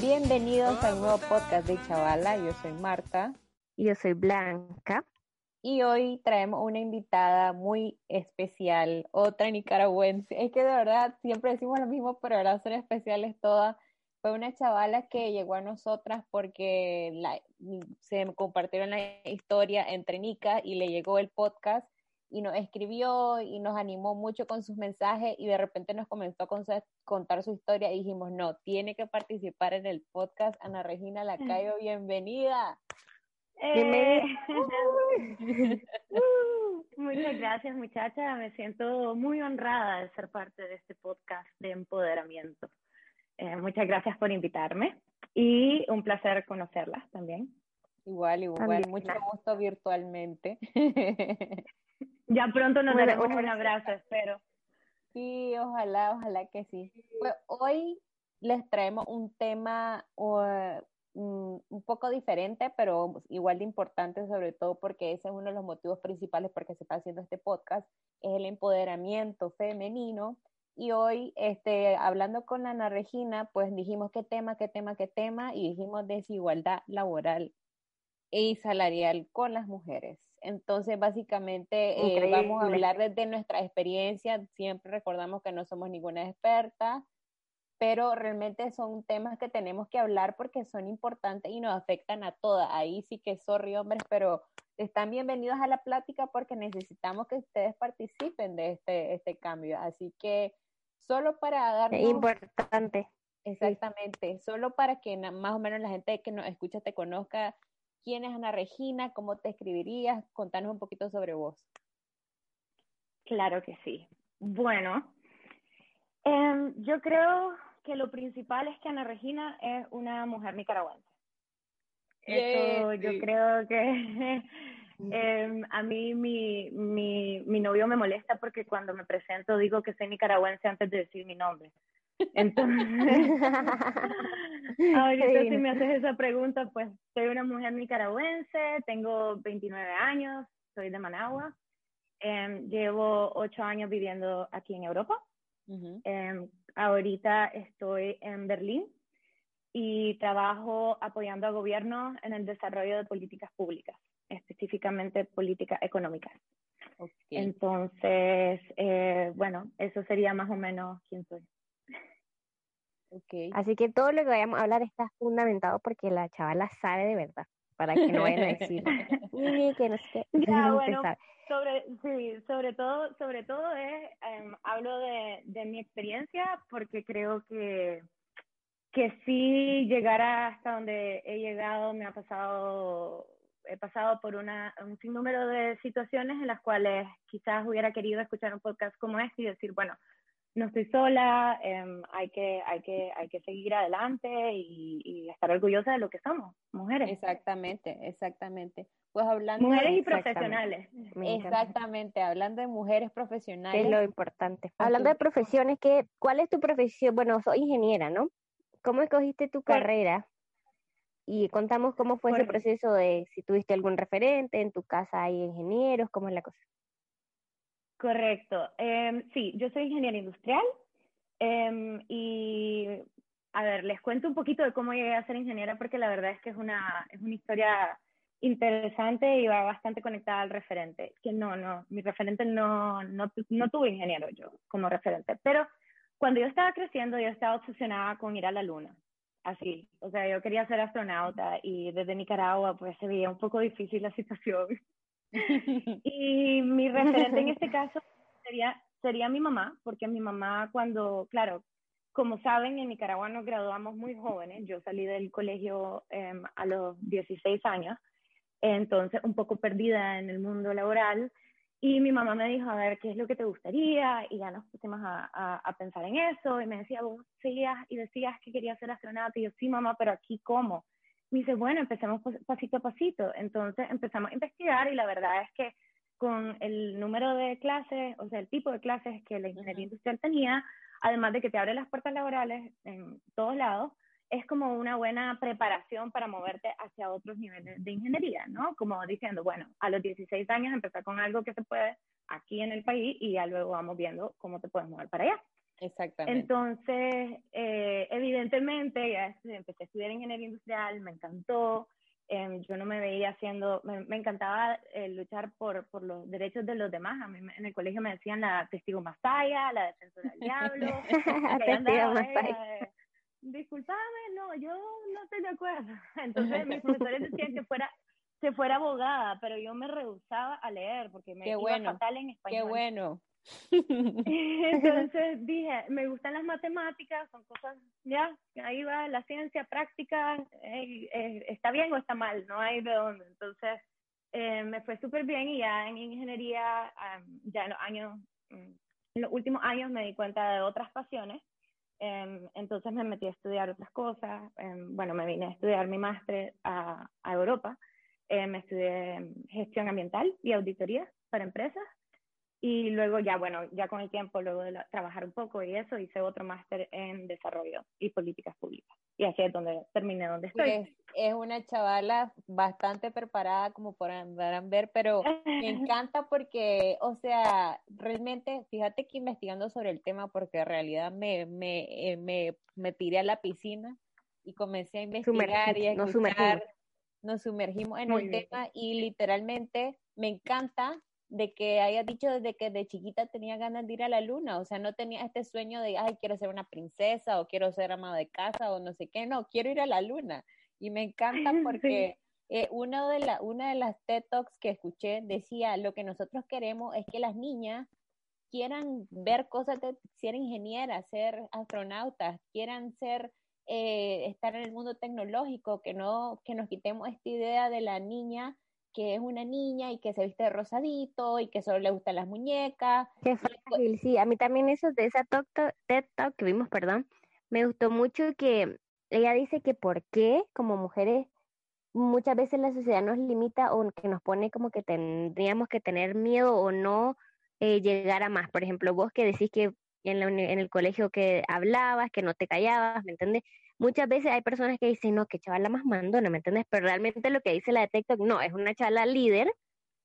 Bienvenidos al nuevo podcast de Chavala. Yo soy Marta. Y yo soy Blanca. Y hoy traemos una invitada muy especial, otra nicaragüense. Es que de verdad siempre decimos lo mismo, pero ahora son especiales todas. Fue una chavala que llegó a nosotras porque la, se compartieron la historia entre Nica y le llegó el podcast y nos escribió y nos animó mucho con sus mensajes y de repente nos comenzó a contar su historia y dijimos, no, tiene que participar en el podcast. Ana Regina Lacayo, bienvenida. Eh, muchas gracias muchacha, me siento muy honrada de ser parte de este podcast de empoderamiento. Eh, muchas gracias por invitarme y un placer conocerlas también. Igual, igual, mucho gusto virtualmente. Ya pronto nos daremos un abrazo, espero. Sí, ojalá, ojalá que sí. Pues hoy les traemos un tema uh, un poco diferente, pero igual de importante, sobre todo porque ese es uno de los motivos principales por que se está haciendo este podcast, es el empoderamiento femenino. Y hoy, este, hablando con Ana Regina, pues dijimos qué tema, qué tema, qué tema, y dijimos desigualdad laboral y salarial con las mujeres. Entonces, básicamente, eh, vamos a hablar desde nuestra experiencia. Siempre recordamos que no somos ninguna experta, pero realmente son temas que tenemos que hablar porque son importantes y nos afectan a todas. Ahí sí que sorry, hombres, pero están bienvenidos a la plática porque necesitamos que ustedes participen de este, este cambio. Así que solo para dar... Importante. Exactamente, solo para que más o menos la gente que nos escucha te conozca ¿Quién es Ana Regina? ¿Cómo te escribirías? Contanos un poquito sobre vos. Claro que sí. Bueno, em, yo creo que lo principal es que Ana Regina es una mujer nicaragüense. Eso yo creo que em, a mí mi, mi, mi novio me molesta porque cuando me presento digo que soy nicaragüense antes de decir mi nombre. Entonces, ahorita si me haces esa pregunta, pues soy una mujer nicaragüense, tengo 29 años, soy de Managua, em, llevo ocho años viviendo aquí en Europa. Em, ahorita estoy en Berlín y trabajo apoyando a gobiernos en el desarrollo de políticas públicas, específicamente políticas económicas. Entonces, eh, bueno, eso sería más o menos quién soy. Okay. Así que todo lo que vayamos a hablar está fundamentado porque la chavala sabe de verdad, para que no vayan a decir, que no sé Ya, bueno, sobre, sí, sobre todo, sobre todo es, em, hablo de, de mi experiencia porque creo que, que sí llegar hasta donde he llegado me ha pasado he pasado por una, un sinnúmero de situaciones en las cuales quizás hubiera querido escuchar un podcast como este y decir, bueno, no estoy sola, em, hay, que, hay, que, hay que seguir adelante y, estar orgullosa de lo que somos, mujeres. Exactamente, exactamente. Pues hablando mujeres y profesionales. Exactamente, hablando de mujeres profesionales. Es lo importante. Hablando de profesiones, ¿qué, ¿cuál es tu profesión? Bueno, soy ingeniera, ¿no? ¿Cómo escogiste tu carrera? Y contamos cómo fue ese proceso de si tuviste algún referente, en tu casa hay ingenieros, cómo es la cosa. Correcto. Eh, sí, yo soy ingeniera industrial em, y, a ver, les cuento un poquito de cómo llegué a ser ingeniera porque la verdad es que es una, es una historia interesante y va bastante conectada al referente. Que no, no, mi referente no, no, no tuve ingeniero yo como referente, pero cuando yo estaba creciendo yo estaba obsesionada con ir a la luna. Así, o sea, yo quería ser astronauta y desde Nicaragua pues se veía un poco difícil la situación y mi referente en este caso sería, sería mi mamá, porque mi mamá cuando, claro, como saben, en Nicaragua nos graduamos muy jóvenes. Yo salí del colegio em, a los 16 años, entonces un poco perdida en el mundo laboral. Y mi mamá me dijo, a ver, ¿qué es lo que te gustaría? Y ya nos pusimos a, a, a pensar en eso. Y me decía, vos seguías y decías que querías ser astronauta. Y yo, sí, mamá, pero aquí cómo? Me dice, bueno, empecemos pasito a pasito. Entonces empezamos a investigar y la verdad es que con el número de clases, o sea, el tipo de clases que la ingeniería industrial tenía, además de que te abre las puertas laborales en todos lados, es como una buena preparación para moverte hacia otros niveles de ingeniería, ¿no? Como diciendo, bueno, a los 16 años empezar con algo que se puede aquí en el país y ya luego vamos viendo cómo te puedes mover para allá. Exactamente. Entonces, eh, evidentemente, ya empecé a estudiar ingeniería industrial, me encantó. Em, yo no me veía haciendo, me, encantaba eh, luchar por, por los derechos de los demás. A mí en el colegio me decían la testigo masaya, la defensora del diablo. testigo masaya. Disculpame, no, yo no estoy de acuerdo. Entonces mis profesores decían que fuera que fuera abogada, pero yo me rehusaba a leer porque me iba bueno, fatal en español. Qué bueno. Entonces dije, me gustan las matemáticas, son cosas, ya, ahí va la ciencia práctica, eh, eh, está bien o está mal, no hay de dónde. Entonces eh, me fue súper bien y ya en ingeniería, ya en los años, mm, los últimos años me di cuenta de otras pasiones. Em, entonces me metí a estudiar otras cosas. Em, bueno, me vine a estudiar mi máster a, a Europa. me estudié gestión ambiental y auditoría para empresas y luego ya, bueno, ya con el tiempo, luego de trabajar un poco y eso, hice otro máster en desarrollo y políticas públicas. Y así es donde terminé donde estoy. Es, es una chavala bastante preparada, como podrán ver, pero me encanta porque, o sea, realmente, fíjate que investigando sobre el tema, porque en realidad me, me, eh, me, me tiré a la piscina y comencé a investigar y a escuchar. Sumergimos, nos sumergimos en el tema y literalmente me encanta de que haya dicho desde que de chiquita tenía ganas de ir a la luna, o sea, no tenía este sueño de, ay, quiero ser una princesa o quiero ser amado de casa o no sé qué, no, quiero ir a la luna. Y me encanta porque eh, uno de la, una de las TED Talks que escuché decía, lo que nosotros queremos es que las niñas quieran ver cosas de ser ingenieras, ser astronautas, quieran ser eh, estar en el mundo tecnológico, que no que nos quitemos esta idea de la niña que es una niña y que se viste de rosadito y que solo le gustan las muñecas. Qué fácil, sí. A mí también eso de esa talk, TED Talk que vimos, perdón, me gustó mucho que ella dice que por qué como mujeres muchas veces la sociedad nos limita o que nos pone como que tendríamos que tener miedo o no eh, llegar a más. Por ejemplo, vos que decís que en, en el colegio que hablabas, que no te callabas, ¿me entiendes? Muchas veces hay personas que dicen, no, que chavala más mandona, ¿me entiendes? Pero realmente lo que dice la de TikTok, no, es una chavala líder,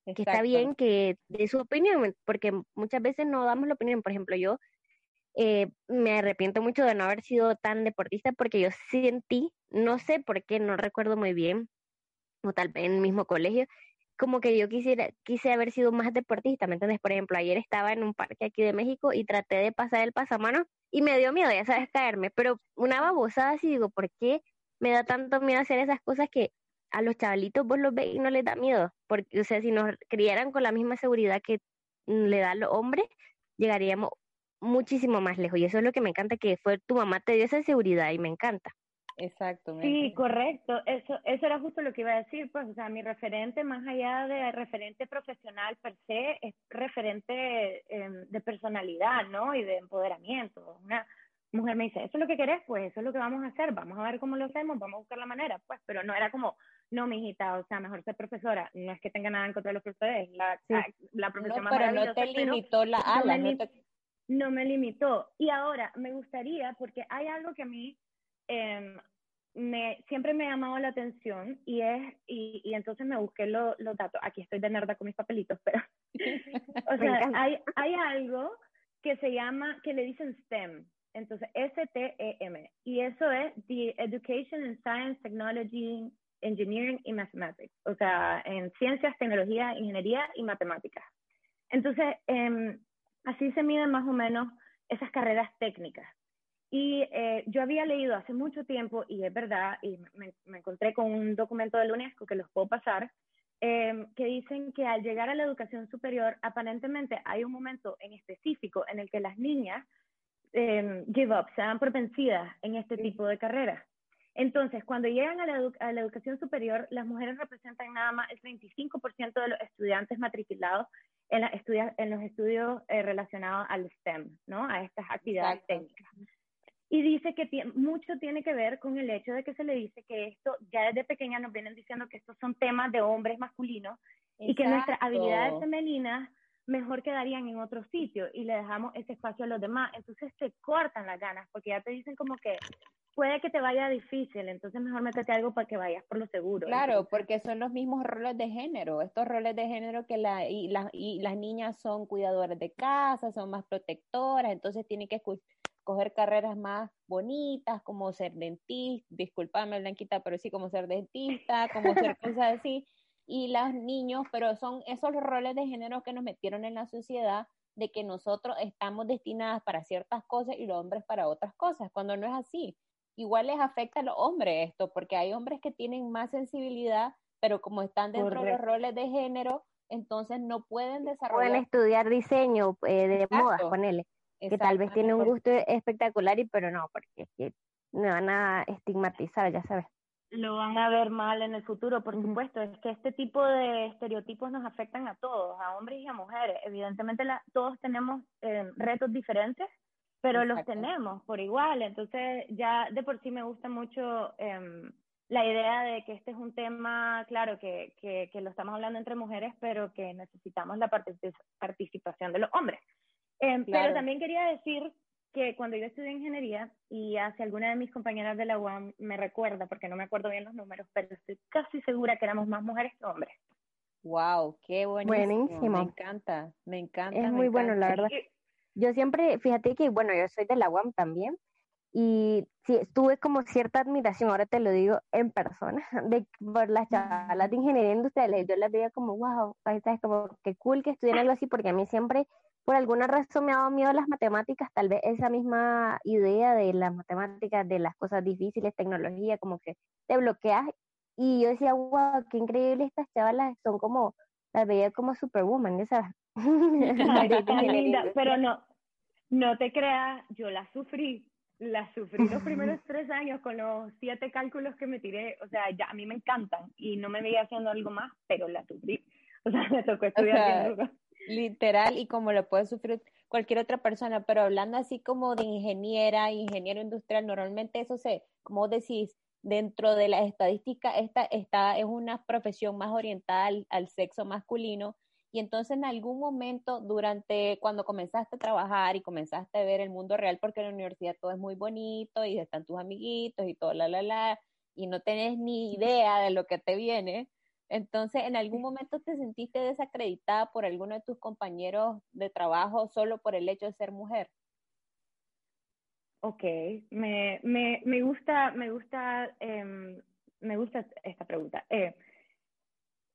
que está bien que dé su opinión, porque muchas veces no damos la opinión. Por ejemplo, yo eh, me arrepiento mucho de no haber sido tan deportista porque yo sentí, no sé por qué, no recuerdo muy bien, o tal vez en el mismo colegio, como que yo quisiera, quise haber sido más deportista, ¿me entiendes? Por ejemplo, ayer estaba en un parque aquí de México y traté de pasar el pasamano y me dio miedo, ya sabes, caerme, pero una babosada así digo, ¿por qué me da tanto miedo hacer esas cosas que a los chavalitos vos los ves y no les da miedo? Porque, o sea, si nos criaran con la misma seguridad que le da a los hombres, llegaríamos muchísimo más lejos. Y eso es lo que me encanta, que fue tu mamá te dio esa seguridad y me encanta. Exacto. Sí, correcto. Eso, eso era justo lo que iba a decir. Pues, o sea, mi referente, más allá de referente profesional per se, es referente em, de personalidad, ¿no? Y de empoderamiento. Una mujer me dice, ¿eso es lo que querés? Pues eso es lo que vamos a hacer. Vamos a ver cómo lo hacemos, vamos a buscar la manera. Pues, pero no era como, no, mi hijita, o sea, mejor ser profesora. No es que tenga nada en contra de los profesores. La, la profesión no, pero no te limitó la ala, no, me, no me limitó. Y ahora, me gustaría, porque hay algo que a mí Em, me, siempre me ha llamado la atención y es, y, y entonces me busqué los datos, aquí estoy de nerda con mis papelitos, pero, o sea, hay, hay algo que se llama, que le dicen STEM, entonces S-T-E-M, y eso es The Education in Science, Technology, Engineering y Mathematics, o sea, en ciencias, tecnología, ingeniería y matemáticas. Entonces, eh, así se miden más o menos esas carreras técnicas. Y eh, yo había leído hace mucho tiempo, y es verdad, y me, encontré con un documento de la UNESCO que los puedo pasar, em, que dicen que al llegar a la educación superior, aparentemente hay un momento en específico en el que las niñas eh, give up, se dan por vencidas en este tipo de carreras. Entonces, cuando llegan a la, a la, educación superior, las mujeres representan nada más el 35% de los estudiantes matriculados en, la en los estudios eh, relacionados al STEM, ¿no? A estas actividades técnicas. Y dice que mucho tiene que ver con el hecho de que se le dice que esto, ya desde pequeña nos vienen diciendo que estos son temas de hombres masculinos y que nuestras habilidades femeninas mejor quedarían en otro sitio y le dejamos ese espacio a los demás. Entonces te cortan las ganas porque ya te dicen como que puede que te vaya difícil, entonces mejor métete algo para que vayas por lo seguro. Claro, porque son los mismos roles de género, estos roles de género que la, y, y las niñas son cuidadoras de casa, son más protectoras, entonces tienen que coger carreras más bonitas, como ser dentista, disculpame Blanquita, pero sí como ser dentista, como ser cosas así, y los niños, pero son esos roles de género que nos metieron en la sociedad de que nosotros estamos destinadas para ciertas cosas y los hombres para otras cosas, cuando no es así. Igual les afecta a los hombres esto, porque hay hombres que tienen más sensibilidad, pero como están dentro de los roles de género, entonces no pueden desarrollar. Pueden estudiar diseño eh, de moda, ponele, que tal vez tiene un gusto espectacular, y pero no, porque es que me van a estigmatizar, ya sabes. Lo van a ver mal en el futuro, por supuesto. Es que este tipo de estereotipos nos afectan a todos, a hombres y a mujeres. Evidentemente la, todos tenemos eh, retos diferentes, pero los tenemos por igual. Entonces ya de por sí me gusta mucho eh, la idea de que este es un tema, claro, que, que, que, lo estamos hablando entre mujeres, pero que necesitamos la participación de los hombres. Eh, pero también quería decir que cuando yo estudié ingeniería, y hace alguna de mis compañeras de la UAM me recuerda, porque no me acuerdo bien los números, pero estoy casi segura que éramos más mujeres que hombres. Wow, qué buenísimo. buenísimo. Me encanta, me encanta. Es muy bueno, la verdad. Yo siempre, fíjate que, bueno, yo soy de la UAM también, y sí, tuve como cierta admiración, ahora te lo digo en persona, de por las chavalas de ingeniería industrial, yo las veía como, wow, ahí sabes, como qué cool que estudien algo así, porque a mí siempre, por alguna razón me ha dado miedo las matemáticas, tal vez esa misma idea de las matemáticas, de las cosas difíciles, tecnología, como que te bloqueas, y yo decía, wow, qué increíble estas chavalas, son como, las veía como superwoman, esas. pero no, no te creas, yo las sufrí, la sufrí los primeros tres años con los siete cálculos que me tiré, o sea, ya a mí me encantan y no me veía haciendo algo más, pero la sufrí. O sea, me tocó estudiar. Literal, y como lo puede sufrir cualquier otra persona, pero hablando así como de ingeniera, ingeniero industrial, normalmente eso se, como decís, dentro de la estadística, esta, esta es una profesión más orientada al sexo masculino, y entonces en algún momento durante cuando comenzaste a trabajar y comenzaste a ver el mundo real, porque en la universidad todo es muy bonito y están tus amiguitos y todo, la, la, la, y no tenés ni idea de lo que te viene, entonces en algún momento te sentiste desacreditada por alguno de tus compañeros de trabajo solo por el hecho de ser mujer. Ok, me, me, me gusta, me gusta, eh, me gusta esta pregunta. Eh,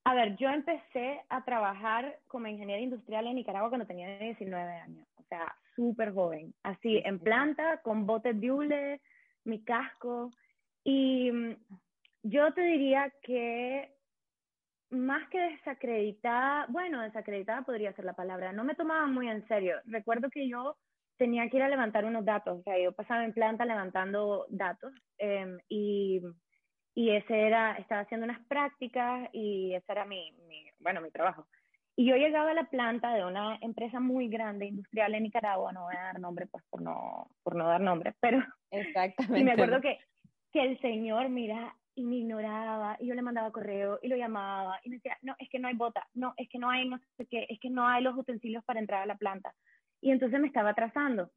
a ver, yo empecé a trabajar como ingeniera industrial en Nicaragua cuando tenía 19 años, o sea, súper joven, así en planta, con botes de hule, mi casco, y mm, yo te diría que más que desacreditada, bueno, desacreditada podría ser la palabra, no me tomaba muy en serio. Recuerdo que yo tenía que ir a levantar unos datos, o sea, yo pasaba en planta levantando datos em, y y ese era, estaba haciendo unas prácticas y ese era mi, mi, bueno, mi trabajo. Y yo llegaba a la planta de una empresa muy grande, industrial en Nicaragua, no voy a dar nombre, pues por no, por no dar nombre, pero... Exactamente. Y me acuerdo que, que el señor, mira, y me ignoraba, y yo le mandaba correo, y lo llamaba, y me decía, no, es que no hay bota, no, es que no hay no sé qué, es que no hay los utensilios para entrar a la planta. Y entonces me estaba atrasando.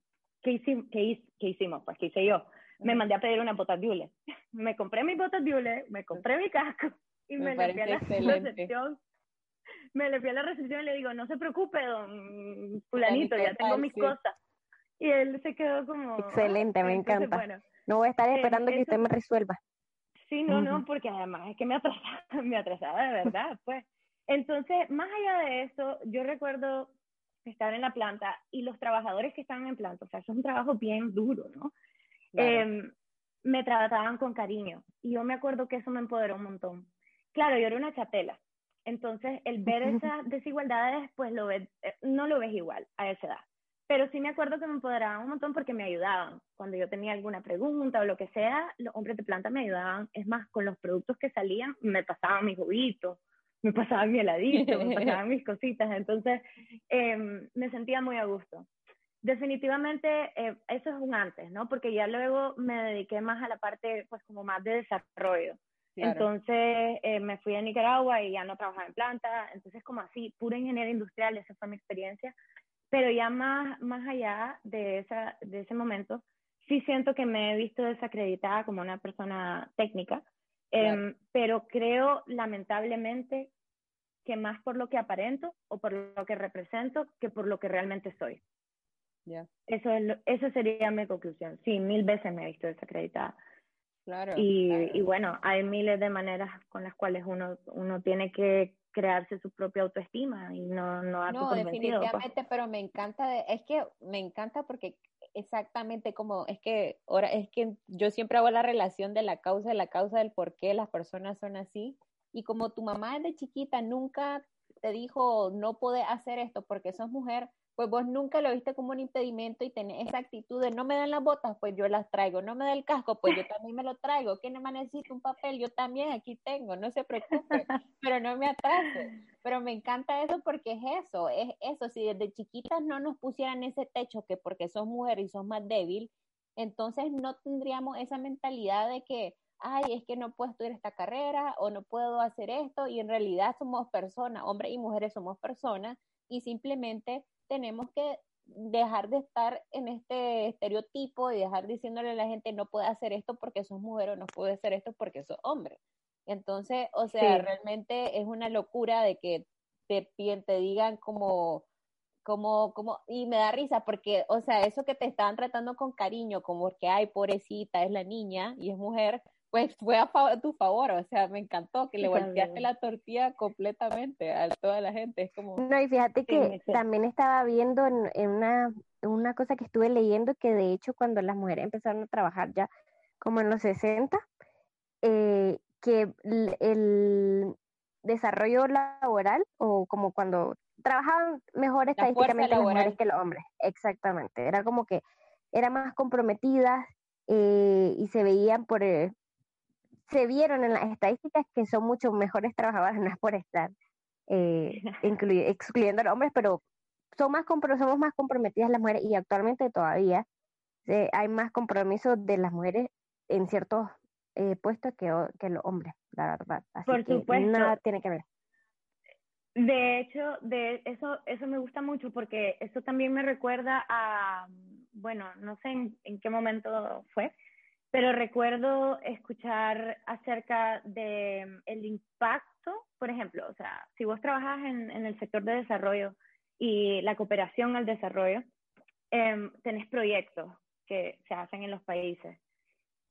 ¿Qué, hicimos? ¿Qué, qué hicimos? Pues, ¿qué hice yo? me mandé a pedir una botas de hule. Me compré mis botas de hule, me compré mi casco y me, le fui a la recepción. Me le fui a la recepción y le digo, no se preocupe, don fulanito, ya tengo mis cosas. Y él se quedó como... Excelente, me encanta. no voy a estar esperando que usted me resuelva. Sí, no, no, porque además es que me atrasaba, me atrasaba de verdad, pues. Entonces, más allá de eso, yo recuerdo estar en la planta y los trabajadores que estaban en planta, o sea, eso es un trabajo bien duro, ¿no? Em, me trataban con cariño. Y yo me acuerdo que eso me empoderó un montón. Claro, yo era una chatela. Entonces, el ver esas desigualdades, pues lo ves, eh, no lo ves igual a esa edad. Pero sí me acuerdo que me empoderaban un montón porque me ayudaban. Cuando yo tenía alguna pregunta o lo que sea, los hombres de planta me ayudaban. Es más, con los productos que salían, me pasaban mis juguitos, me pasaban mi heladito, me pasaban mis cositas. Entonces, em, me sentía muy a gusto definitivamente eh, eso es un antes, ¿no? Porque ya luego me dediqué más a la parte, pues como más de desarrollo. Entonces eh, me fui a Nicaragua y ya no trabajaba en planta, entonces como así, pura ingeniería industrial, esa fue mi experiencia. Pero ya más, más allá de, esa, de ese momento, sí siento que me he visto desacreditada como una persona técnica, em, pero creo lamentablemente que más por lo que aparento o por lo que represento que por lo que realmente soy. Eso es eso sería mi conclusión. Sí, mil veces me he visto desacreditada. Claro y, y bueno, hay miles de maneras con las cuales uno, uno tiene que crearse su propia autoestima y no no No, pues. definitivamente, pero me encanta es que me encanta porque exactamente como es que ahora es que yo siempre hago la relación de la causa de la causa del por qué las personas son así y como tu mamá de chiquita nunca te dijo no puede hacer esto porque sos mujer, pues vos nunca lo viste como un impedimento y tenés esa actitud de no me dan las botas, pues yo las traigo, no me da el casco, pues yo también me lo traigo, ¿quién me necesita un papel? Yo también aquí tengo, no se preocupe, pero no me atrase. Pero me encanta eso porque es eso, es eso, si desde chiquitas no nos pusieran ese techo que porque sos mujer y sos más débil, entonces no tendríamos esa mentalidad de que, ay, es que no puedo estudiar esta carrera o no puedo hacer esto y en realidad somos personas, hombres y mujeres somos personas y simplemente tenemos que dejar de estar en este estereotipo y dejar diciéndole a la gente no puede hacer esto porque sos mujer o no puede hacer esto porque sos hombre. Entonces, o sea, realmente es una locura de que te, te digan como, como, como, y me da risa porque, o sea, eso que te estaban tratando con cariño, como que, ay, pobrecita, es la niña y es mujer, pues fue a, tu favor, o sea, me encantó que le volteaste la tortilla completamente a toda la gente, es como... No, y fíjate que también estaba viendo en, una, una cosa que estuve leyendo que de hecho cuando las mujeres empezaron a trabajar ya como en los 60, eh, que el, desarrollo laboral o como cuando trabajaban mejor estadísticamente las mujeres que los hombres, exactamente, era como que eran más comprometidas eh, y se veían por, eh, se vieron en las estadísticas que son mucho mejores trabajadoras, no es por estar eh, excluyendo a los hombres, pero son más somos más comprometidas las mujeres y actualmente todavía eh, hay más compromiso de las mujeres en ciertos eh, puestos que, que los hombres, la verdad. Así por supuesto. Nada tiene que ver. De hecho, de eso, eso me gusta mucho porque eso también me recuerda a, bueno, no sé en qué momento fue, pero recuerdo escuchar acerca de el impacto, por ejemplo, o sea, si vos trabajas en, en el sector de desarrollo y la cooperación al desarrollo, eh, tenés proyectos que se hacen en los países.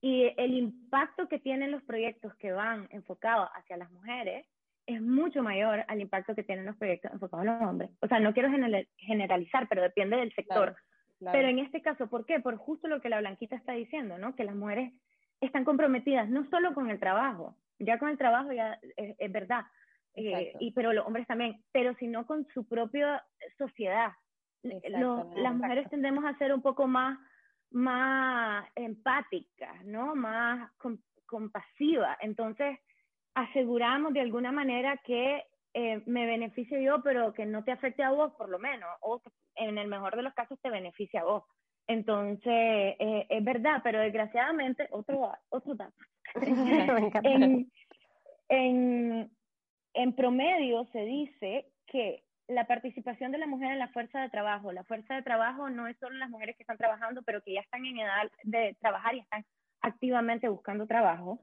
Y el impacto que tienen los proyectos que van enfocados hacia las mujeres es mucho mayor al impacto que tienen los proyectos enfocados a los hombres. O sea, no quiero generalizar, pero depende del sector. Pero en este caso, ¿por qué? Por justo lo que la Blanquita está diciendo, ¿no? Que las mujeres están comprometidas no solo con el trabajo, ya con el trabajo ya es, verdad, eh, y, pero los hombres también, pero sino con su propia sociedad. las mujeres tendemos a ser un poco más, más empáticas, ¿no? Más compasivas. Entonces, aseguramos de alguna manera que eh, me beneficie yo, pero que no te afecte a vos por lo menos, o que en el mejor de los casos te beneficia a vos. Entonces, eh, es verdad, pero desgraciadamente, otro, otro dato. en, en, en promedio se dice que la participación de la mujer en la fuerza de trabajo, la fuerza de trabajo no es solo las mujeres que están trabajando, pero que ya están en edad de trabajar y están activamente buscando trabajo,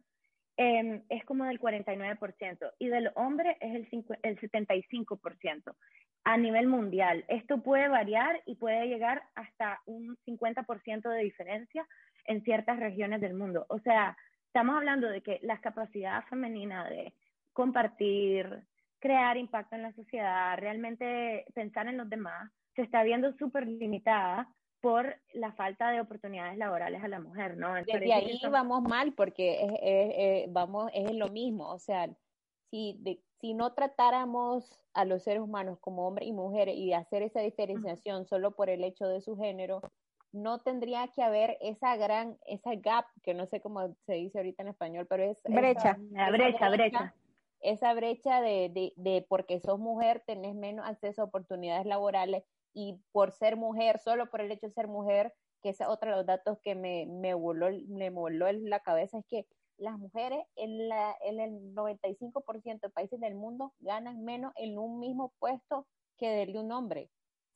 Em, es como del 49% y del hombre es el, el 75% a nivel mundial. Esto puede variar y puede llegar hasta un 50% de diferencia en ciertas regiones del mundo. O sea, estamos hablando de que la capacidad femenina de compartir, crear impacto en la sociedad, realmente pensar en los demás, se está viendo súper limitada por la falta de oportunidades laborales a la mujer, ¿no? Desde ahí vamos mal porque es, es, vamos, es lo mismo, o sea, si, de, si no tratáramos a los seres humanos como hombres y mujeres y hacer esa diferenciación solo por el hecho de su género, no tendría que haber esa gran, esa gap, que no sé cómo se dice ahorita en español, pero es... Brecha, la brecha, brecha, Esa brecha de, de, de porque sos mujer tenés menos acceso a oportunidades laborales y por ser mujer, solo por el hecho de ser mujer, que es otro de los datos que me, me, voló, me voló en la cabeza, es que las mujeres en, la, en el 95% de países del mundo ganan menos en un mismo puesto que de un hombre.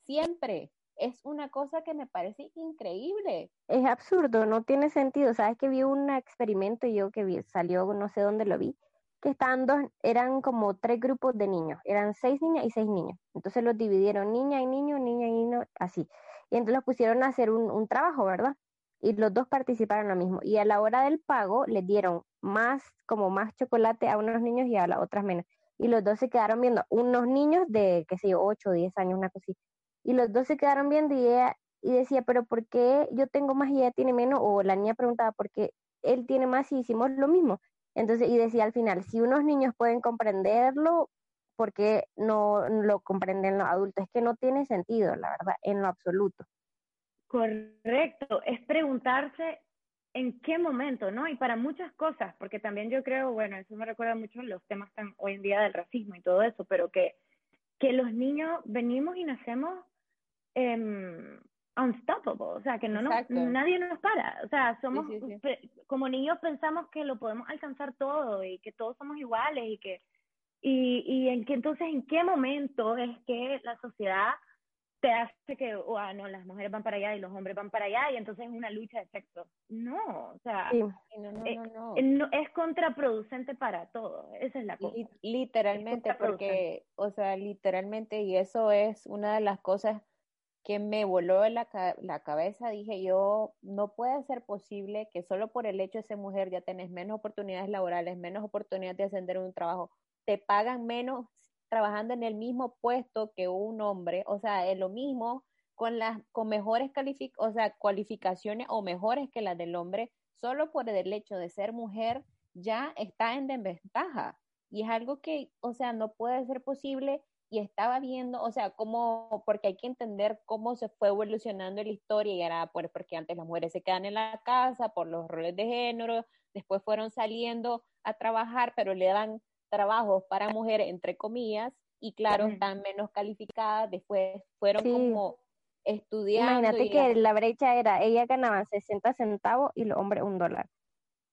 Siempre. Es una cosa que me parece increíble. Es absurdo, no tiene sentido. Sabes que vi un experimento yo que vi, salió, no sé dónde lo vi, que estaban dos, eran como tres grupos de niños, eran seis niñas y seis niños. Entonces los dividieron niña y niño, niña y niño, así. y entonces los pusieron a hacer un, un trabajo, ¿verdad? Y los dos participaron lo mismo. Y a la hora del pago les dieron más, como más chocolate a unos niños y a las otras menos. Y los dos se quedaron viendo, unos niños de, qué sé yo, 8 o 10 años, una cosita. Y los dos se quedaron viendo y ella y decía, pero ¿por qué yo tengo más y ella tiene menos? O la niña preguntaba, ¿por qué él tiene más y hicimos lo mismo? Entonces, y decía al final, si unos niños pueden comprenderlo, ¿por qué no lo comprenden los adultos? Es que no tiene sentido, la verdad, en lo absoluto. Correcto, es preguntarse en qué momento, ¿no? Y para muchas cosas, porque también yo creo, bueno, eso me recuerda mucho los temas tan hoy en día del racismo y todo eso, pero que, que los niños venimos y nacemos eh, unstoppable, o sea, que no nos, nadie nos para, o sea, somos, como niños pensamos que lo podemos alcanzar todo y que todos somos iguales y que, y, y en que entonces, ¿en qué momento es que la sociedad te hace que, oh, ah, no, las mujeres van para allá y los hombres van para allá y entonces es una lucha de sexo. No, o sea, no, no, eh, no, no, es contraproducente para todo, esa es la cosa. Literalmente, porque, o sea, literalmente, y eso es una de las cosas que me voló la, la cabeza, dije yo, no puede ser posible que solo por el hecho de ser mujer ya tenés menos oportunidades laborales, menos oportunidades de ascender en un trabajo, te pagan menos trabajando en el mismo puesto que un hombre, o sea, es lo mismo con las con mejores calific o sea, cualificaciones o mejores que las del hombre, solo por el hecho de ser mujer ya está en desventaja. Y es algo que, o sea, no puede ser posible y estaba viendo, o sea, cómo, porque hay que entender cómo se fue evolucionando la historia y era por, porque antes las mujeres se quedan en la casa por los roles de género, después fueron saliendo a trabajar, pero le dan trabajos para mujeres, entre comillas, y claro, están menos calificadas, después fueron como estudiando. Imagínate que la... brecha era, ella ganaba 60 centavos y los hombres un dólar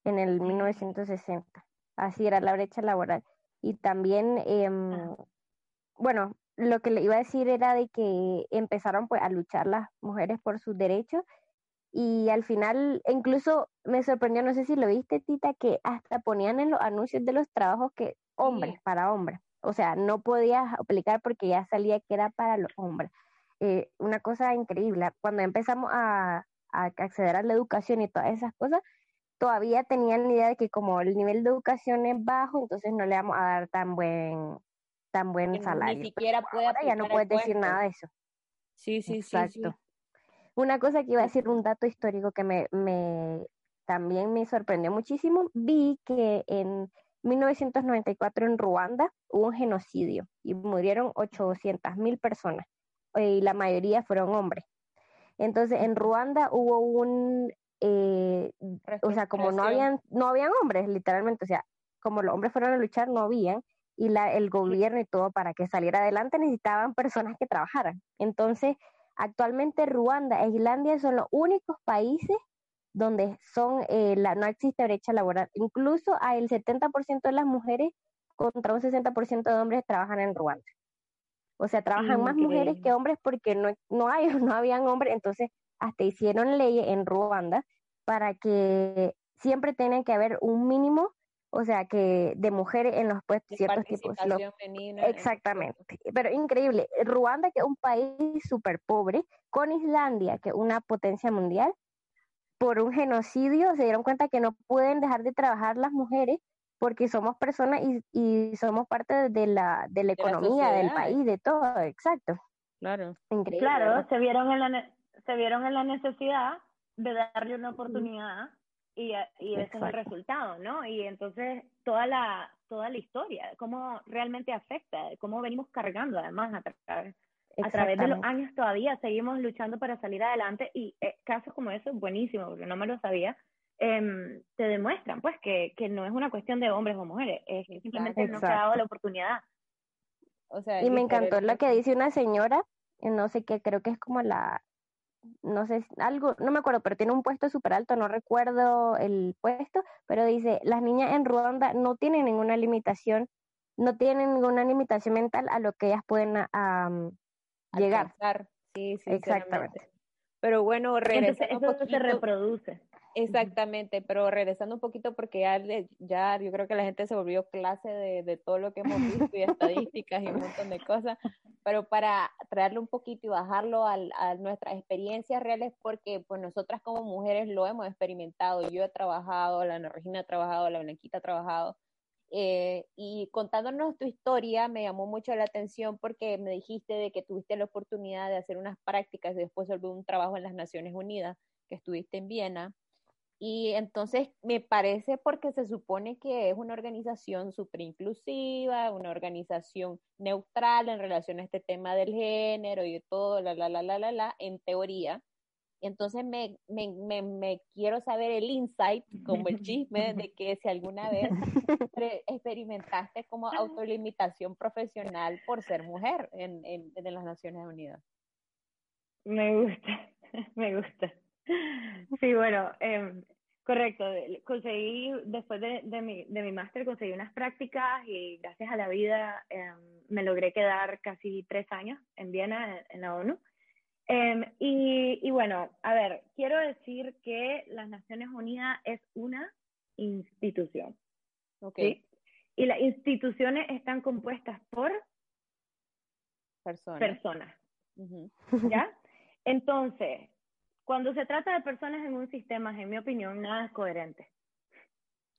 en el 1960. Así era la brecha laboral. Y también, eh, bueno, lo que le iba a decir era de que empezaron pues a luchar las mujeres por sus derechos y al final incluso me sorprendió, no sé si lo viste Tita, que hasta ponían en los anuncios de los trabajos que hombres, para hombres. O sea, no podías aplicar porque ya salía que era para los hombres. Eh, una cosa increíble. Cuando empezamos a, a, acceder a la educación y todas esas cosas, todavía tenían la idea de que como el nivel de educación es bajo, entonces no le vamos a dar tan buen tan buen salario. Ni siquiera puede ya no puedes decir nada de eso. Sí, sí, Exacto. sí. Una cosa que iba a decir, un dato histórico que me, me también me sorprendió muchísimo, vi que en 1994 en Ruanda hubo un genocidio y murieron 800 mil personas y la mayoría fueron hombres. Entonces en Ruanda hubo un, eh, o sea, como no habían, no habían hombres literalmente, o sea, como los hombres fueron a luchar, no habían, y la, el gobierno y todo para que saliera adelante necesitaban personas que trabajaran. Entonces, actualmente Ruanda e Islandia son los únicos países donde son, eh, la, no existe brecha laboral. Incluso el 70% de las mujeres contra un 60% de hombres trabajan en Ruanda. O sea, trabajan más mujeres que hombres porque no, no, hay, no habían hombres, entonces hasta hicieron leyes en Ruanda para que siempre tenga que haber un mínimo o sea, que de mujeres en los puestos, ciertos tipos. exactamente, pero increíble. Ruanda, que es un país súper pobre, con Islandia, que es una potencia mundial, por un genocidio se dieron cuenta que no pueden dejar de trabajar las mujeres porque somos personas y, y somos parte de la, de la economía del país, de todo, exacto. Claro. Increíble. Claro, se vieron, en la, se vieron en la necesidad de darle una oportunidad y, y ese es el resultado, ¿no? Y entonces toda la, toda la historia, cómo realmente afecta, cómo venimos cargando además a través, a través de los años todavía seguimos luchando para salir adelante y eh, casos como eso, buenísimo, porque no me lo sabía, eh, te demuestran pues que, que no es una cuestión de hombres o mujeres, es que simplemente no se ha dado la oportunidad. O sea, y me encantó lo que dice una señora, no sé qué, creo que es como la no sé, algo, no me acuerdo, pero tiene un puesto súper alto, no recuerdo el puesto, pero dice, las niñas en Ruanda no tienen ninguna limitación, no tienen ninguna limitación mental a lo que ellas pueden llegar. Sí, sí, exactamente. Pero bueno, Entonces, eso se reproduce. Exactamente, pero regresando un poquito porque ya, ya yo creo que la gente se volvió clase de, de todo lo que hemos visto y estadísticas y un montón de cosas, pero para traerlo un poquito y bajarlo a, a nuestras experiencias reales porque pues nosotras como mujeres lo hemos experimentado, yo he trabajado, la Ana Regina ha trabajado, la Blanquita ha trabajado, eh, y contándonos tu historia me llamó mucho la atención porque me dijiste de que tuviste la oportunidad de hacer unas prácticas y después volver un trabajo en las Naciones Unidas, que estuviste en Viena. Y entonces me parece porque se supone que es una organización súper inclusiva, una organización neutral en relación a este tema del género y todo, la, la, la, la, la, la, en teoría. Entonces me, me, me, me quiero saber el insight, como el chisme, de que si alguna vez experimentaste como autolimitación profesional por ser mujer en, en, en las Naciones Unidas. Me gusta, me gusta. Sí, bueno, eh, correcto. Conseguí, después de, de mi, de mi máster, conseguí unas prácticas y gracias a la vida eh, me logré quedar casi tres años en Viena, en, en la ONU. Eh, y, y, bueno, a ver, quiero decir que las Naciones Unidas es una institución. Okay. ¿sí? Y las instituciones están compuestas por personas. personas Uh -huh. ¿Ya? Entonces, cuando se trata de personas en un sistema, en mi opinión, nada es coherente.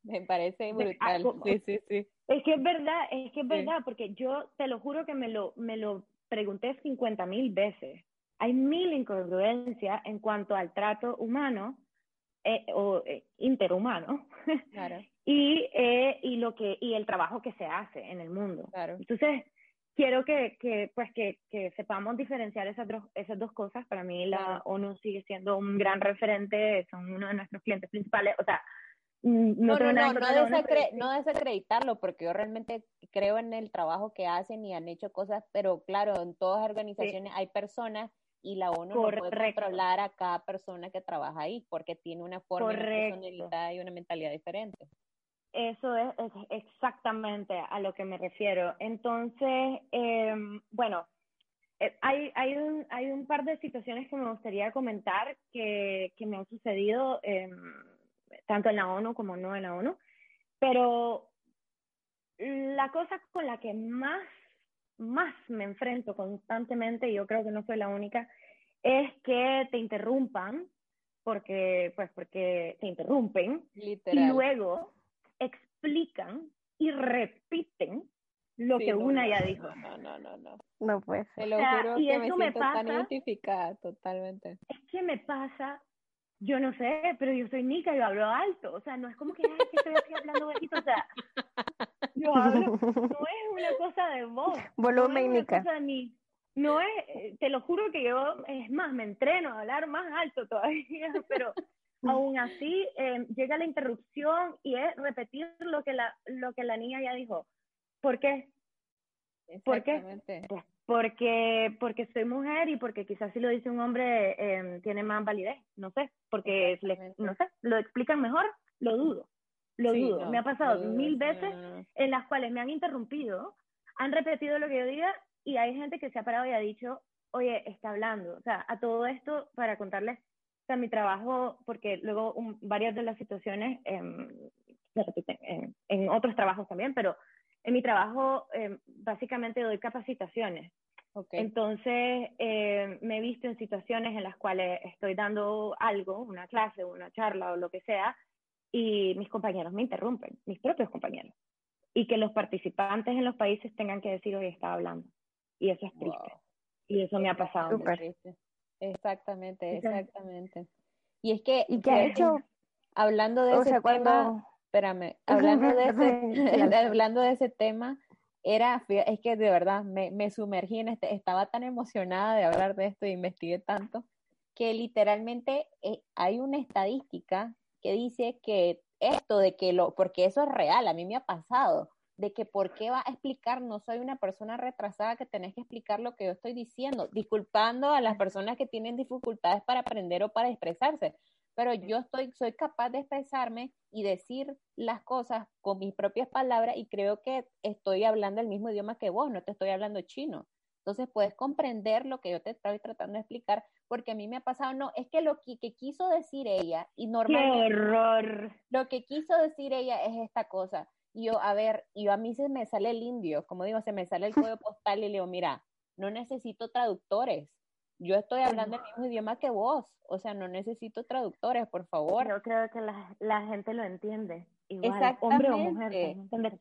Me parece brutal. Sí, sí, sí. Es que es verdad, es que es verdad, sí. porque yo te lo juro que me lo, me lo pregunté 50 mil veces. Hay mil incongruencias en cuanto al trato humano eh, o eh, interhumano claro. y, eh, y, lo que, y el trabajo que se hace en el mundo. Claro. Entonces, quiero que, que pues que, que, sepamos diferenciar esas dos, esas dos cosas. Para mí la. ONU sigue siendo un gran referente, son uno de nuestros clientes principales. O sea, no, no, no, no, no, desacre no, desacreditarlo, porque yo realmente creo en el trabajo que hacen y han hecho cosas, pero claro, en todas las organizaciones sí. hay personas y la ONU Correcto. no puede controlar a cada persona que trabaja ahí, porque tiene una forma, una personalidad y una mentalidad diferente. Eso es, es, exactamente a lo que me refiero. Entonces, eh, bueno, eh, hay, hay, un, hay un par de situaciones que me gustaría comentar que, que me han sucedido eh, tanto en la ONU como no en la ONU, pero la cosa con la que más, más me enfrento constantemente, y yo creo que no soy la única, es que te interrumpan porque, pues, porque te interrumpen Literal. y luego explican y repiten lo sí, que no, una no, ya dijo. No, no, no, no. No puede Te lo o sea, juro y que eso me pasa, tan identificada, totalmente. Es que me pasa, yo no sé, pero yo soy Nica, yo hablo alto, o sea, no es como que, ay, que estoy aquí hablando bajito, o sea, yo hablo, no es una cosa de voz. Volumen, no Nica. Ni, no es, te lo juro que yo, es más, me entreno a hablar más alto todavía, pero aún así eh, llega la interrupción y es repetir lo que la, lo que la niña ya dijo. ¿Por qué? ¿Por qué? Pues porque, porque soy mujer y porque quizás si lo dice un hombre eh, tiene más validez, no sé, porque le, no sé, lo explican mejor, lo dudo, lo sí, dudo. No, me ha pasado mil veces no, en las cuales me han interrumpido, han repetido lo que yo diga y hay gente que se ha parado y ha dicho, oye, está hablando. O sea, a todo esto, para contarles, sea, mi trabajo, porque luego um, varias de las situaciones eh, se repiten en, en otros trabajos también, pero en mi trabajo eh, básicamente doy capacitaciones. Okay. Entonces, eh, me he visto en situaciones en las cuales estoy dando algo, una clase, una charla o lo que sea, y mis compañeros me interrumpen, mis propios compañeros. Y que los participantes en los países tengan que decir, hoy está hablando. Y eso es triste. Wow. Y eso me ha pasado. Súper triste. Exactamente, exactamente. Y es que, ¿Y qué ha hecho? Hablando de o ese sea, tema, cuando espérame, hablando de ese, hablando de ese tema, era, es que de verdad me, me, sumergí en este, estaba tan emocionada de hablar de esto e investigué tanto, que literalmente eh, hay una estadística que dice que esto de que lo, porque eso es real, a mí me ha pasado, de que por qué va a explicar, no soy una persona retrasada que tenés que explicar lo que yo estoy diciendo, disculpando a las personas que tienen dificultades para aprender o para expresarse, pero yo estoy, soy capaz de expresarme y decir las cosas con mis propias palabras y creo que estoy hablando el mismo idioma que vos, no te estoy hablando chino. Entonces puedes comprender lo que yo te estoy tratando de explicar porque a mí me ha pasado, no, es que lo que, quiso decir ella, y normalmente... ¡Qué horror! Lo que quiso decir ella es esta cosa. Y yo, a ver, y yo a mí se me sale el indio, como digo, se me sale el código postal y le digo, mira, no necesito traductores. Yo estoy hablando el mismo idioma que vos, o sea, no necesito traductores, por favor. Yo creo que la, la gente lo entiende. Igual, hombre o mujer.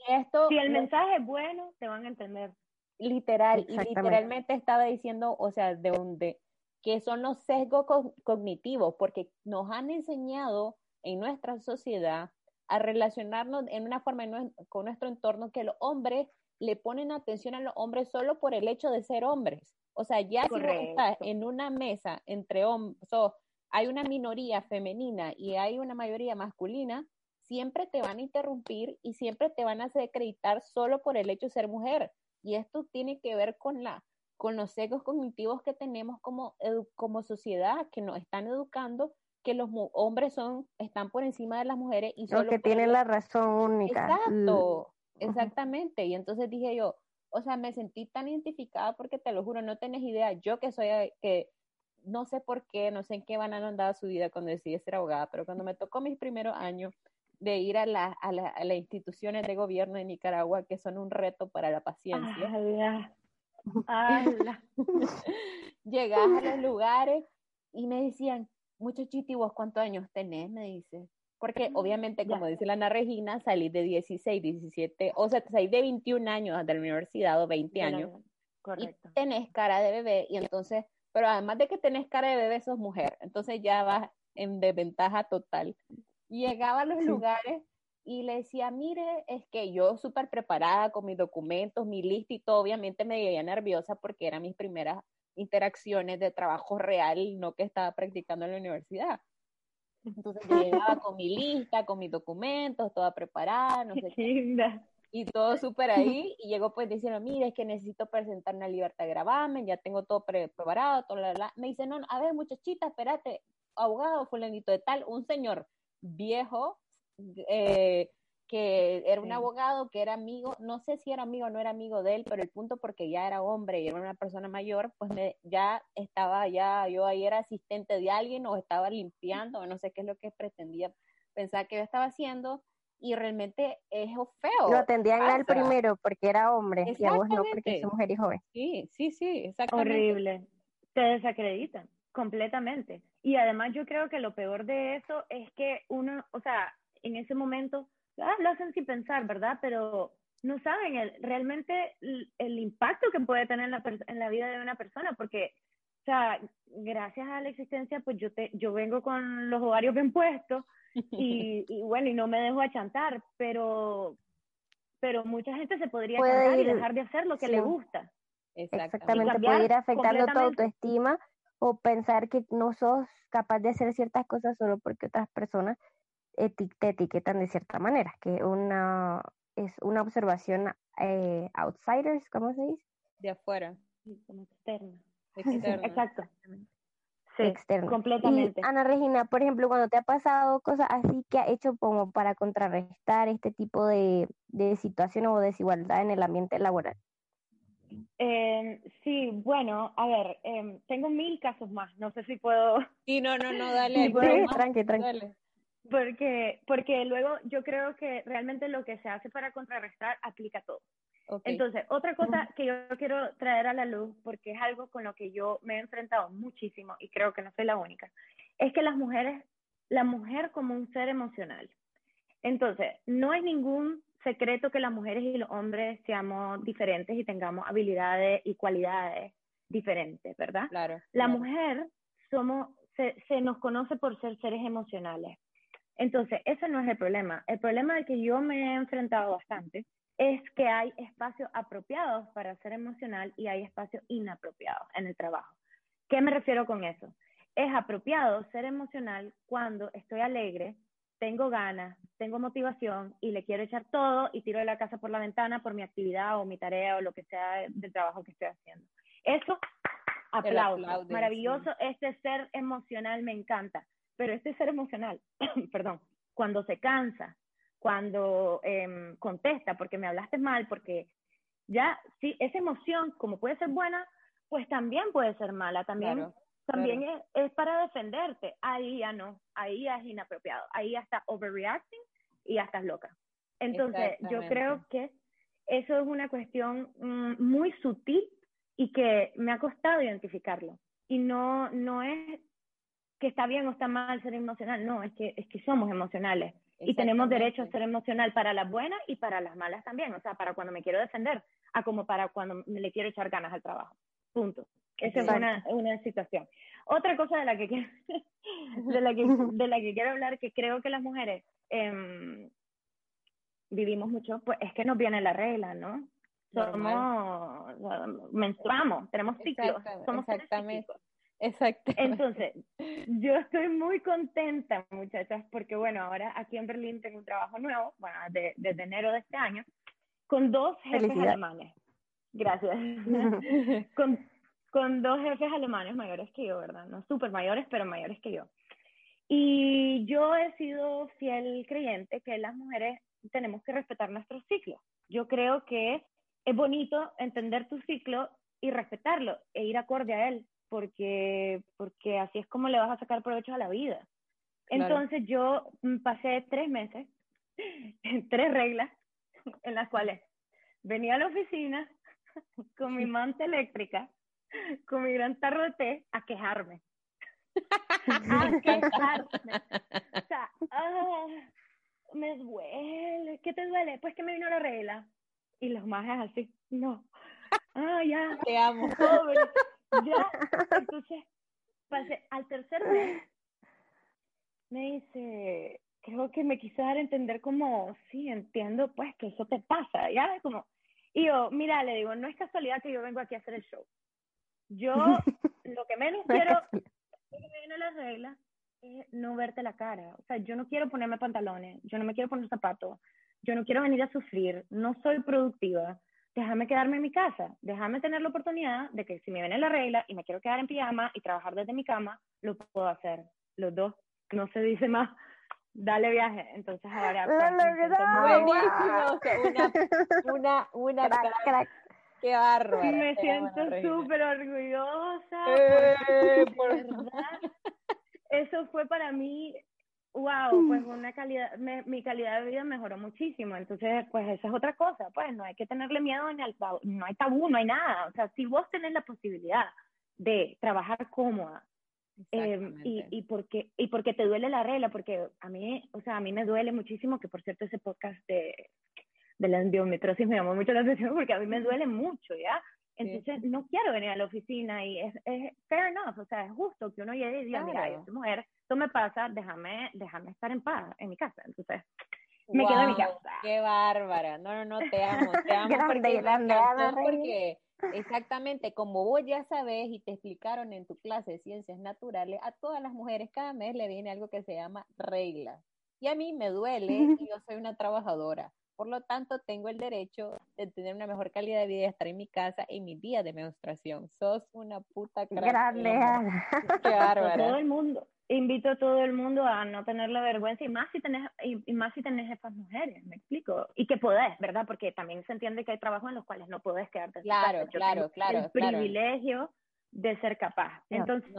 Esto, si el mensaje es bueno, te van a entender. Literal, y literalmente estaba diciendo, o sea, de donde que son los sesgos cognitivos, porque nos han enseñado en nuestra sociedad a relacionarnos en una forma con nuestro entorno que los hombres le ponen atención a los hombres solo por el hecho de ser hombres. O sea, ya si estás en una mesa entre hombres, hay una minoría femenina y hay una mayoría masculina, siempre te van a interrumpir y siempre te van a hacer acreditar solo por el hecho de ser mujer. Y esto tiene que ver con la con los sesgos cognitivos que tenemos como, como sociedad, que nos están educando que los hombres son están por encima de las mujeres y solo que tienen la razón única. Exacto, exactamente. Y entonces dije yo, o sea, me sentí tan identificada porque te lo juro, no tenés idea, yo que soy, que no sé por qué, no sé en qué van a andar su vida cuando decidí ser abogada, pero cuando me tocó mis primeros años de ir a, la, a, la, a las instituciones de gobierno de Nicaragua, que son un reto para la paciencia. Llegas a los lugares y me decían, muchachito, ¿y vos cuántos años tenés? Me dice. Porque mm, obviamente, como dice la Ana Regina, salí de 16, 17, o sea, salí de 21 años de la universidad o 20 años. Correcto. Y tenés cara de bebé y entonces, pero además de que tenés cara de bebé, sos mujer. Entonces ya vas en desventaja total. Llegaba a los lugares y le decía, mire, es que yo súper preparada con mis documentos, mi lista y todo, obviamente me veía nerviosa porque eran mis primeras interacciones de trabajo real, no que estaba practicando en la universidad. Entonces yo llegaba con mi lista, con mis documentos, toda preparada, no sé qué. Y todo súper ahí, y llegó pues diciendo, mire, es que necesito presentar una libertad de gravamen, ya tengo todo preparado, todo la, Me dice, no, a ver, muchachita, espérate, abogado, fulanito de tal, un señor viejo, eh, que era un abogado, que era amigo, no sé si era amigo o no era amigo de él, pero el punto porque ya era hombre y era una persona mayor, pues ya estaba, ya yo ahí era asistente de alguien o estaba limpiando, o no sé qué es lo que pretendía pensar que yo estaba haciendo, y realmente es feo. Lo atendían al primero porque era hombre y a vos no porque es mujer y joven. Sí, sí, sí, exactamente. Horrible. Te desacreditan completamente. Y además yo creo que lo peor de eso es que uno, o sea, en ese momento ah, lo hacen sin pensar, ¿verdad? Pero no saben el, realmente el, impacto que puede tener en la, en la vida de una persona, porque, o sea, gracias a la existencia, pues yo, te, yo vengo con los ovarios bien puestos y, y bueno, y no me dejo achantar, pero, pero mucha gente se podría puede y dejar de hacer lo que le gusta. Exactamente, puede ir afectando tu autoestima o pensar que no sos capaz de hacer ciertas cosas solo porque otras personas te etiquetan de cierta manera, que una, es una observación eh, outsiders, ¿cómo se dice? De afuera. como externa. Exacto. Sí, externa. Completamente. Ana Regina, por ejemplo, cuando te ha pasado cosas así que ha hecho como para contrarrestar este tipo de, de situación o desigualdad en el ambiente laboral. Eh, sí, bueno, a ver, eh, tengo mil casos más, no sé si puedo... Sí, no, no, no, dale. tranqui, tranqui. Porque, porque luego yo creo que realmente lo que se hace para contrarrestar aplica todo. Entonces, otra cosa que yo quiero traer a la luz, porque es algo con lo que yo me he enfrentado muchísimo y creo que no soy la única, es que las mujeres, la mujer como un ser emocional. Entonces, no es ningún secreto que las mujeres y los hombres seamos diferentes y tengamos habilidades y cualidades diferentes, ¿verdad? Claro. La mujer somos, se, se nos conoce por ser seres emocionales. Entonces, ese no es el problema. El problema al que yo me he enfrentado bastante es que hay espacios apropiados para ser emocional y hay espacios inapropiados en el trabajo. ¿Qué me refiero con eso? Es apropiado ser emocional cuando estoy alegre, tengo ganas, tengo motivación y le quiero echar todo y tiro de la casa por la ventana por mi actividad o mi tarea o lo que sea del trabajo que estoy haciendo. Eso, aplauso. Maravilloso. Este ser emocional me encanta pero este ser emocional, perdón, cuando se cansa, cuando em, contesta porque me hablaste mal, porque ya, sí, esa emoción, como puede ser buena, pues también puede ser mala. También también es, es, para defenderte. Ahí ya no, ahí ya es inapropiado, ahí ya está overreacting y ya estás loca. Entonces, yo creo que eso es una cuestión mm, muy sutil y que me ha costado identificarlo. Y no, no es que está bien o está mal ser emocional, no, es que, es que somos emocionales y tenemos derecho a ser emocional para las buenas y para las malas también, o sea, para cuando me quiero defender, a como para cuando me le quiero echar ganas al trabajo. Punto. Esa es una, una situación. Otra cosa de la que quiero, de la que, de la que quiero hablar, que creo que las mujeres eh, vivimos mucho, pues es que nos viene la regla, ¿no? Somos, menstruamos, tenemos ciclos, somos exactamente. Exacto. Entonces, yo estoy muy contenta, muchachas, porque bueno, ahora aquí en Berlín tengo un trabajo nuevo, bueno, de, desde enero de este año, con dos jefes alemanes. Gracias. con, con dos jefes alemanes mayores que yo, ¿verdad? No súper mayores, pero mayores que yo. Y yo he sido fiel creyente que las mujeres tenemos que respetar nuestro ciclo. Yo creo que es bonito entender tu ciclo y respetarlo e ir acorde a él, porque, porque así es como le vas a sacar provecho a la vida. Entonces yo mm, pasé tres meses, tres reglas, en las cuales venía a la oficina con mi manta eléctrica, con mi gran tarro de té, a quejarme. a quejarme. O sea, ah, me duele, ¿qué te duele? Pues que me vino la regla. Y los más así, no. Ah, ya. Te amo. Pobre. Ya. Entonces, pasé al tercer mes, me dice, creo que me quiso dar a entender como, sí, entiendo pues que eso te pasa, ya, como, y yo, mira, le digo, no es casualidad que yo vengo aquí a hacer el show. Yo lo que menos quiero es que me viene la regla no verte la cara. O sea, yo no quiero ponerme pantalones, yo no me quiero poner zapatos, yo no quiero venir a sufrir, no soy productiva. Déjame quedarme en mi casa, déjame tener la oportunidad de que si me viene la regla y me quiero quedar en pijama y trabajar desde mi cama, lo puedo hacer. Los dos, no se dice más, dale viaje. Entonces ahora... Pues, buenísimo, una, una, una crack, Qué bárbaro. Me siento súper orgullosa. Eh, por verdad eso fue para mí, wow, pues mm. una calidad, mi calidad de vida mejoró muchísimo. Entonces, pues esa es otra cosa, pues no hay que tenerle miedo ni al tabú, no hay tabú, no hay nada. O sea, si vos tenés la posibilidad de trabajar cómoda, eh, y, y, porque, y porque te duele la regla, porque a mí, o sea, a mí me duele muchísimo, que por cierto ese podcast de, de la endometriosis me llamó mucho la atención porque a mí me duele mucho, ¿ya? Entonces, no quiero venir a la oficina y es, es, fair enough, o sea, es justo que uno llegue y diga, mira, yo soy mujer, esto me pasa, déjame, déjame estar en paz en mi casa. Entonces, me quedo en mi casa. Qué bárbara. No, no, no, te amo, te amo porque, porque exactamente como vos ya sabes y te explicaron en tu clase de ciencias naturales, a todas las mujeres cada mes le viene algo que se llama regla. Y a mí me duele y yo soy una trabajadora. Por lo tanto, tengo el derecho de tener una mejor calidad de vida y estar en mi casa en mi día de menstruación. Sos una puta Grande. Qué bárbara. Todo el mundo. Invito a todo el mundo a no tener la vergüenza y más si tenés, y, más si tenés estas mujeres, me explico. Y que podés, ¿verdad? Porque también se entiende que hay trabajos en los cuales no podés quedarte. Claro, claro, claro. El privilegio de ser capaz. Entonces,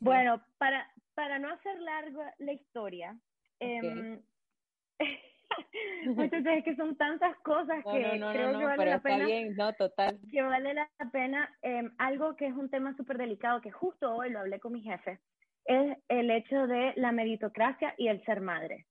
bueno, para, para no hacer larga la historia, eh, Muchas veces que son tantas cosas que creo que vale la pena. no, total. Que vale la pena. Em, algo que es un tema súper delicado, que justo hoy lo hablé con mi jefe, es el hecho de la meritocracia y el ser madre.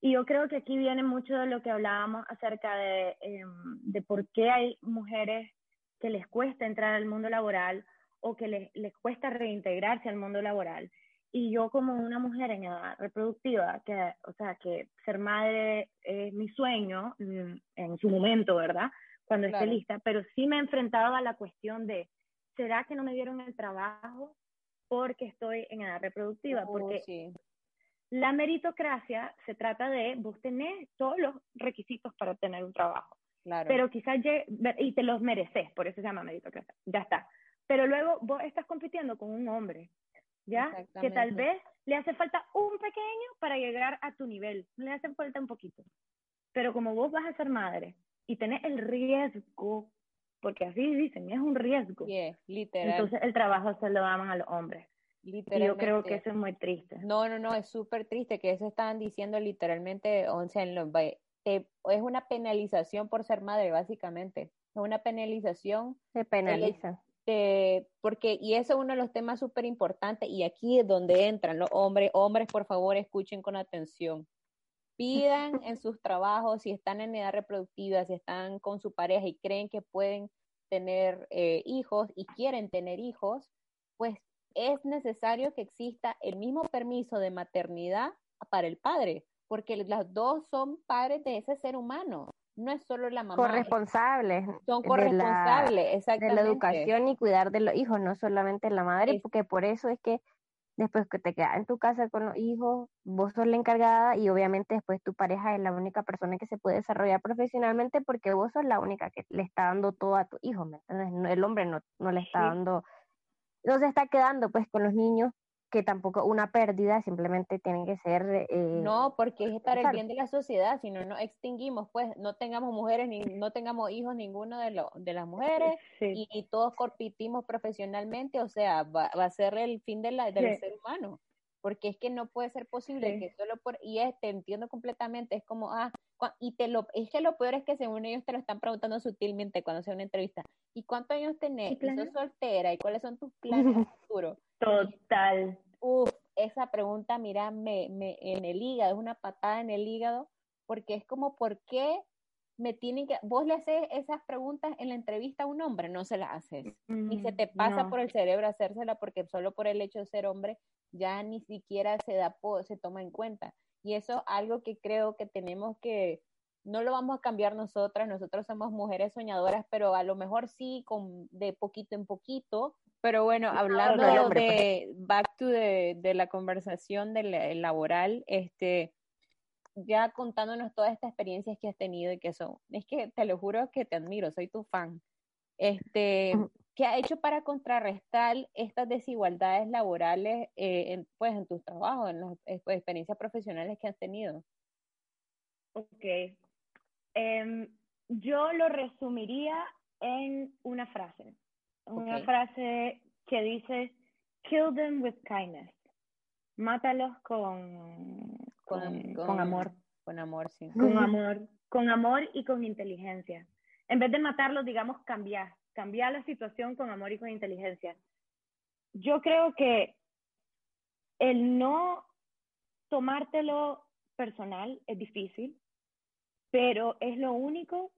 Y yo creo que aquí viene mucho de lo que hablábamos acerca de, em, de por qué hay mujeres que les cuesta entrar al mundo laboral o que les, les cuesta reintegrarse al mundo laboral y yo como una mujer en edad reproductiva, que, o sea, que ser madre es mi sueño mm, en su momento, ¿verdad? Cuando esté lista, pero sí me he enfrentado a la cuestión de, ¿será que no me dieron el trabajo porque estoy en edad reproductiva? Oh, porque la meritocracia se trata de vos tenés todos los requisitos para obtener un trabajo. Claro. Pero quizás, y te los mereces, por eso se llama meritocracia, ya está. Pero luego vos estás compitiendo con un hombre ¿ya? Que tal vez le hace falta un pequeño para llegar a tu nivel, le hace falta un poquito. Pero como vos vas a ser madre y tenés el riesgo, porque así dicen, es un riesgo. literal. Entonces el trabajo se lo daban a los hombres. yo creo que eso es muy triste. No, no, no, es súper triste que eso estaban diciendo literalmente, o sea, en los, es una penalización por ser madre, básicamente. Es una penalización. Se penaliza. porque, y eso es uno de los temas súper importantes, y aquí es donde entran los hombres. Hombres, por favor, escuchen con atención. Pidan en sus trabajos, si están en edad reproductiva, si están con su pareja y creen que pueden tener eh, hijos y quieren tener hijos, pues es necesario que exista el mismo permiso de maternidad para el padre, porque las dos son padres de ese ser humano. No es solo la mamá. Corresponsables. Son corresponsables, exactamente. De la educación y cuidar de los hijos, no solamente la madre, porque por eso es que después que te quedas en tu casa con los hijos, vos sos la encargada y obviamente después tu pareja es la única persona que se puede desarrollar profesionalmente porque vos sos la única que le está dando todo a tu hijo, ¿me entiendes? El hombre no, no le está dando no se está quedando pues con los niños que tampoco una pérdida, simplemente tienen que ser... Eh, no, porque es para el bien de la sociedad, si no nos extinguimos, pues no tengamos mujeres, ni no tengamos hijos ninguno de, lo, de las mujeres y, todos competimos profesionalmente, o sea, va, a ser el fin de la, del ser humano porque es que no puede ser posible que solo por, y este, entiendo completamente, es como, ah, y te lo, es que lo peor es que según ellos te lo están preguntando sutilmente cuando hace una entrevista, ¿y cuántos años tenés? ¿Y sos soltera? ¿Y cuáles son tus planes futuros? Total. Uf, esa pregunta, mira, me, me, en el hígado, es una patada en el hígado, porque es como, ¿por qué me tienen que, vos le haces esas preguntas en la entrevista a un hombre, no se las haces, ni se te pasa por el cerebro hacérsela porque solo por el hecho de ser hombre ya ni siquiera se da, se toma en cuenta. Y eso es algo que creo que tenemos que, no lo vamos a cambiar nosotras, nosotros somos mujeres soñadoras, pero a lo mejor sí, con, de poquito en poquito. Pero bueno, hablando de, pues. back to de, de la conversación del laboral, este, ya contándonos todas estas experiencias que has tenido y que son, es que te lo juro que te admiro, soy tu fan. Este, ¿qué ha hecho para contrarrestar estas desigualdades laborales eh, en, pues, en tus trabajos, en las eh, pues, experiencias profesionales que has tenido? Ok. Em, yo lo resumiría en una frase. Una frase que dice, kill them with kindness. Mátalos con, con, con, amor. Con amor, sí. Con amor, con amor y con inteligencia. En vez de matarlos, digamos, cambiar, cambiar la situación con amor y con inteligencia. Yo creo que el no tomártelo personal es difícil, pero es lo único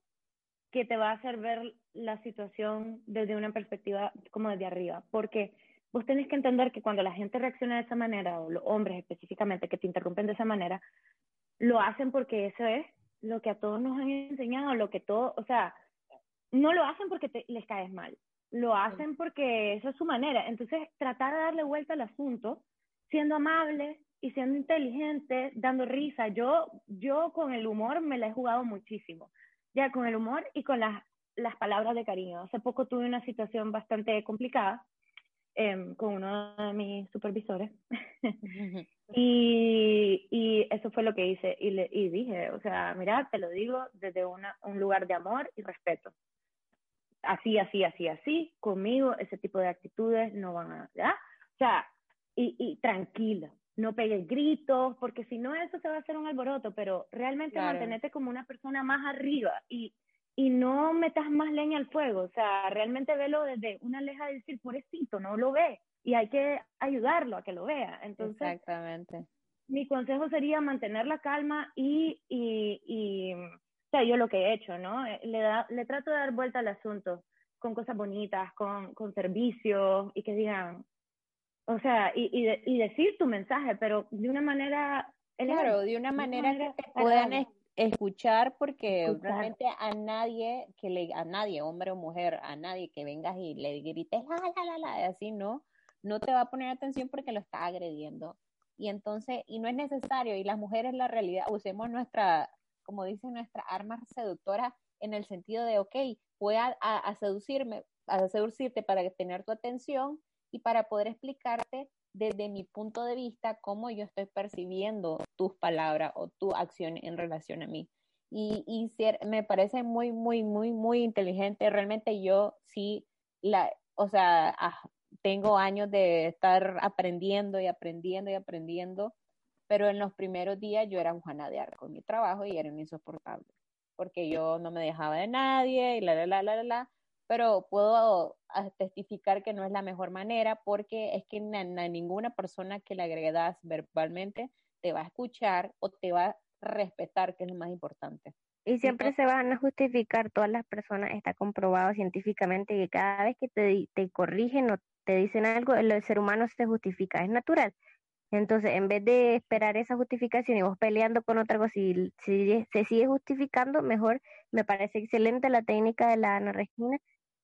que te va a hacer ver la situación desde una perspectiva como desde arriba, porque vos tenés que entender que cuando la gente reacciona de esa manera, o los hombres específicamente que te interrumpen de esa manera, lo hacen porque eso es lo que a todos nos han enseñado, lo que todo, o sea, no lo hacen porque les caes mal, lo hacen porque esa es su manera. Entonces, tratar de darle vuelta al asunto, siendo amable y siendo inteligente, dando risa. Yo, yo con el humor me la he jugado muchísimo, ya con el humor y con las, las palabras de cariño. Hace poco tuve una situación bastante complicada Em, con uno de mis supervisores. y, y, eso fue lo que hice. Y, le, y dije, o sea, mira, te lo digo desde una, un lugar de amor y respeto. Así, así, así, así, conmigo ese tipo de actitudes no van a... ¿ya? O sea, y, y tranquilo, no pegues gritos, porque si no eso se va a hacer un alboroto, pero realmente mantenerte como una persona más arriba y y no metas más leña al fuego, o sea, realmente velo desde una leja de decir, pobrecito, no lo ve, y hay que ayudarlo a que lo vea. Entonces, Exactamente. Mi consejo sería mantener la calma y, y, y sea, yo lo que he hecho, ¿no? Eh, le, da, le trato de dar vuelta al asunto con cosas bonitas, con, con servicios y que digan, o sea, y, y, y decir tu mensaje, pero de una manera... Claro, de una manera, que te puedan escuchar porque realmente a nadie que le a nadie hombre o mujer a nadie que vengas y le grites la la la la así no no te va a poner atención porque lo está agrediendo. Y entonces y no es necesario y las mujeres la realidad usemos nuestra como dice nuestra arma seductora en el sentido de ok voy a, seducirme a seducirte para tener tu atención y para poder explicarte desde mi punto de vista cómo yo estoy percibiendo tus palabras o tu acción en relación a mí. Y, y me parece muy, muy, muy, muy inteligente. Realmente yo sí, la, o sea, ah, tengo años de estar aprendiendo y aprendiendo y aprendiendo, pero en los primeros días yo era un Juana de Arco con mi trabajo y era insoportable, porque yo no me dejaba de nadie y la, la, la, la, la, pero puedo ah, testificar que no es la mejor manera porque es que ninguna persona que le agredas verbalmente te va a escuchar o te va a respetar, que es lo más importante. Y siempre se van a justificar todas las personas, está comprobado científicamente que cada vez que te, te corrigen o te dicen algo, el, ser humano se justifica, es natural. Entonces, en vez de esperar esa justificación y vos peleando con otra cosa, si, si se sigue justificando, mejor me parece excelente la técnica de la Ana Regina.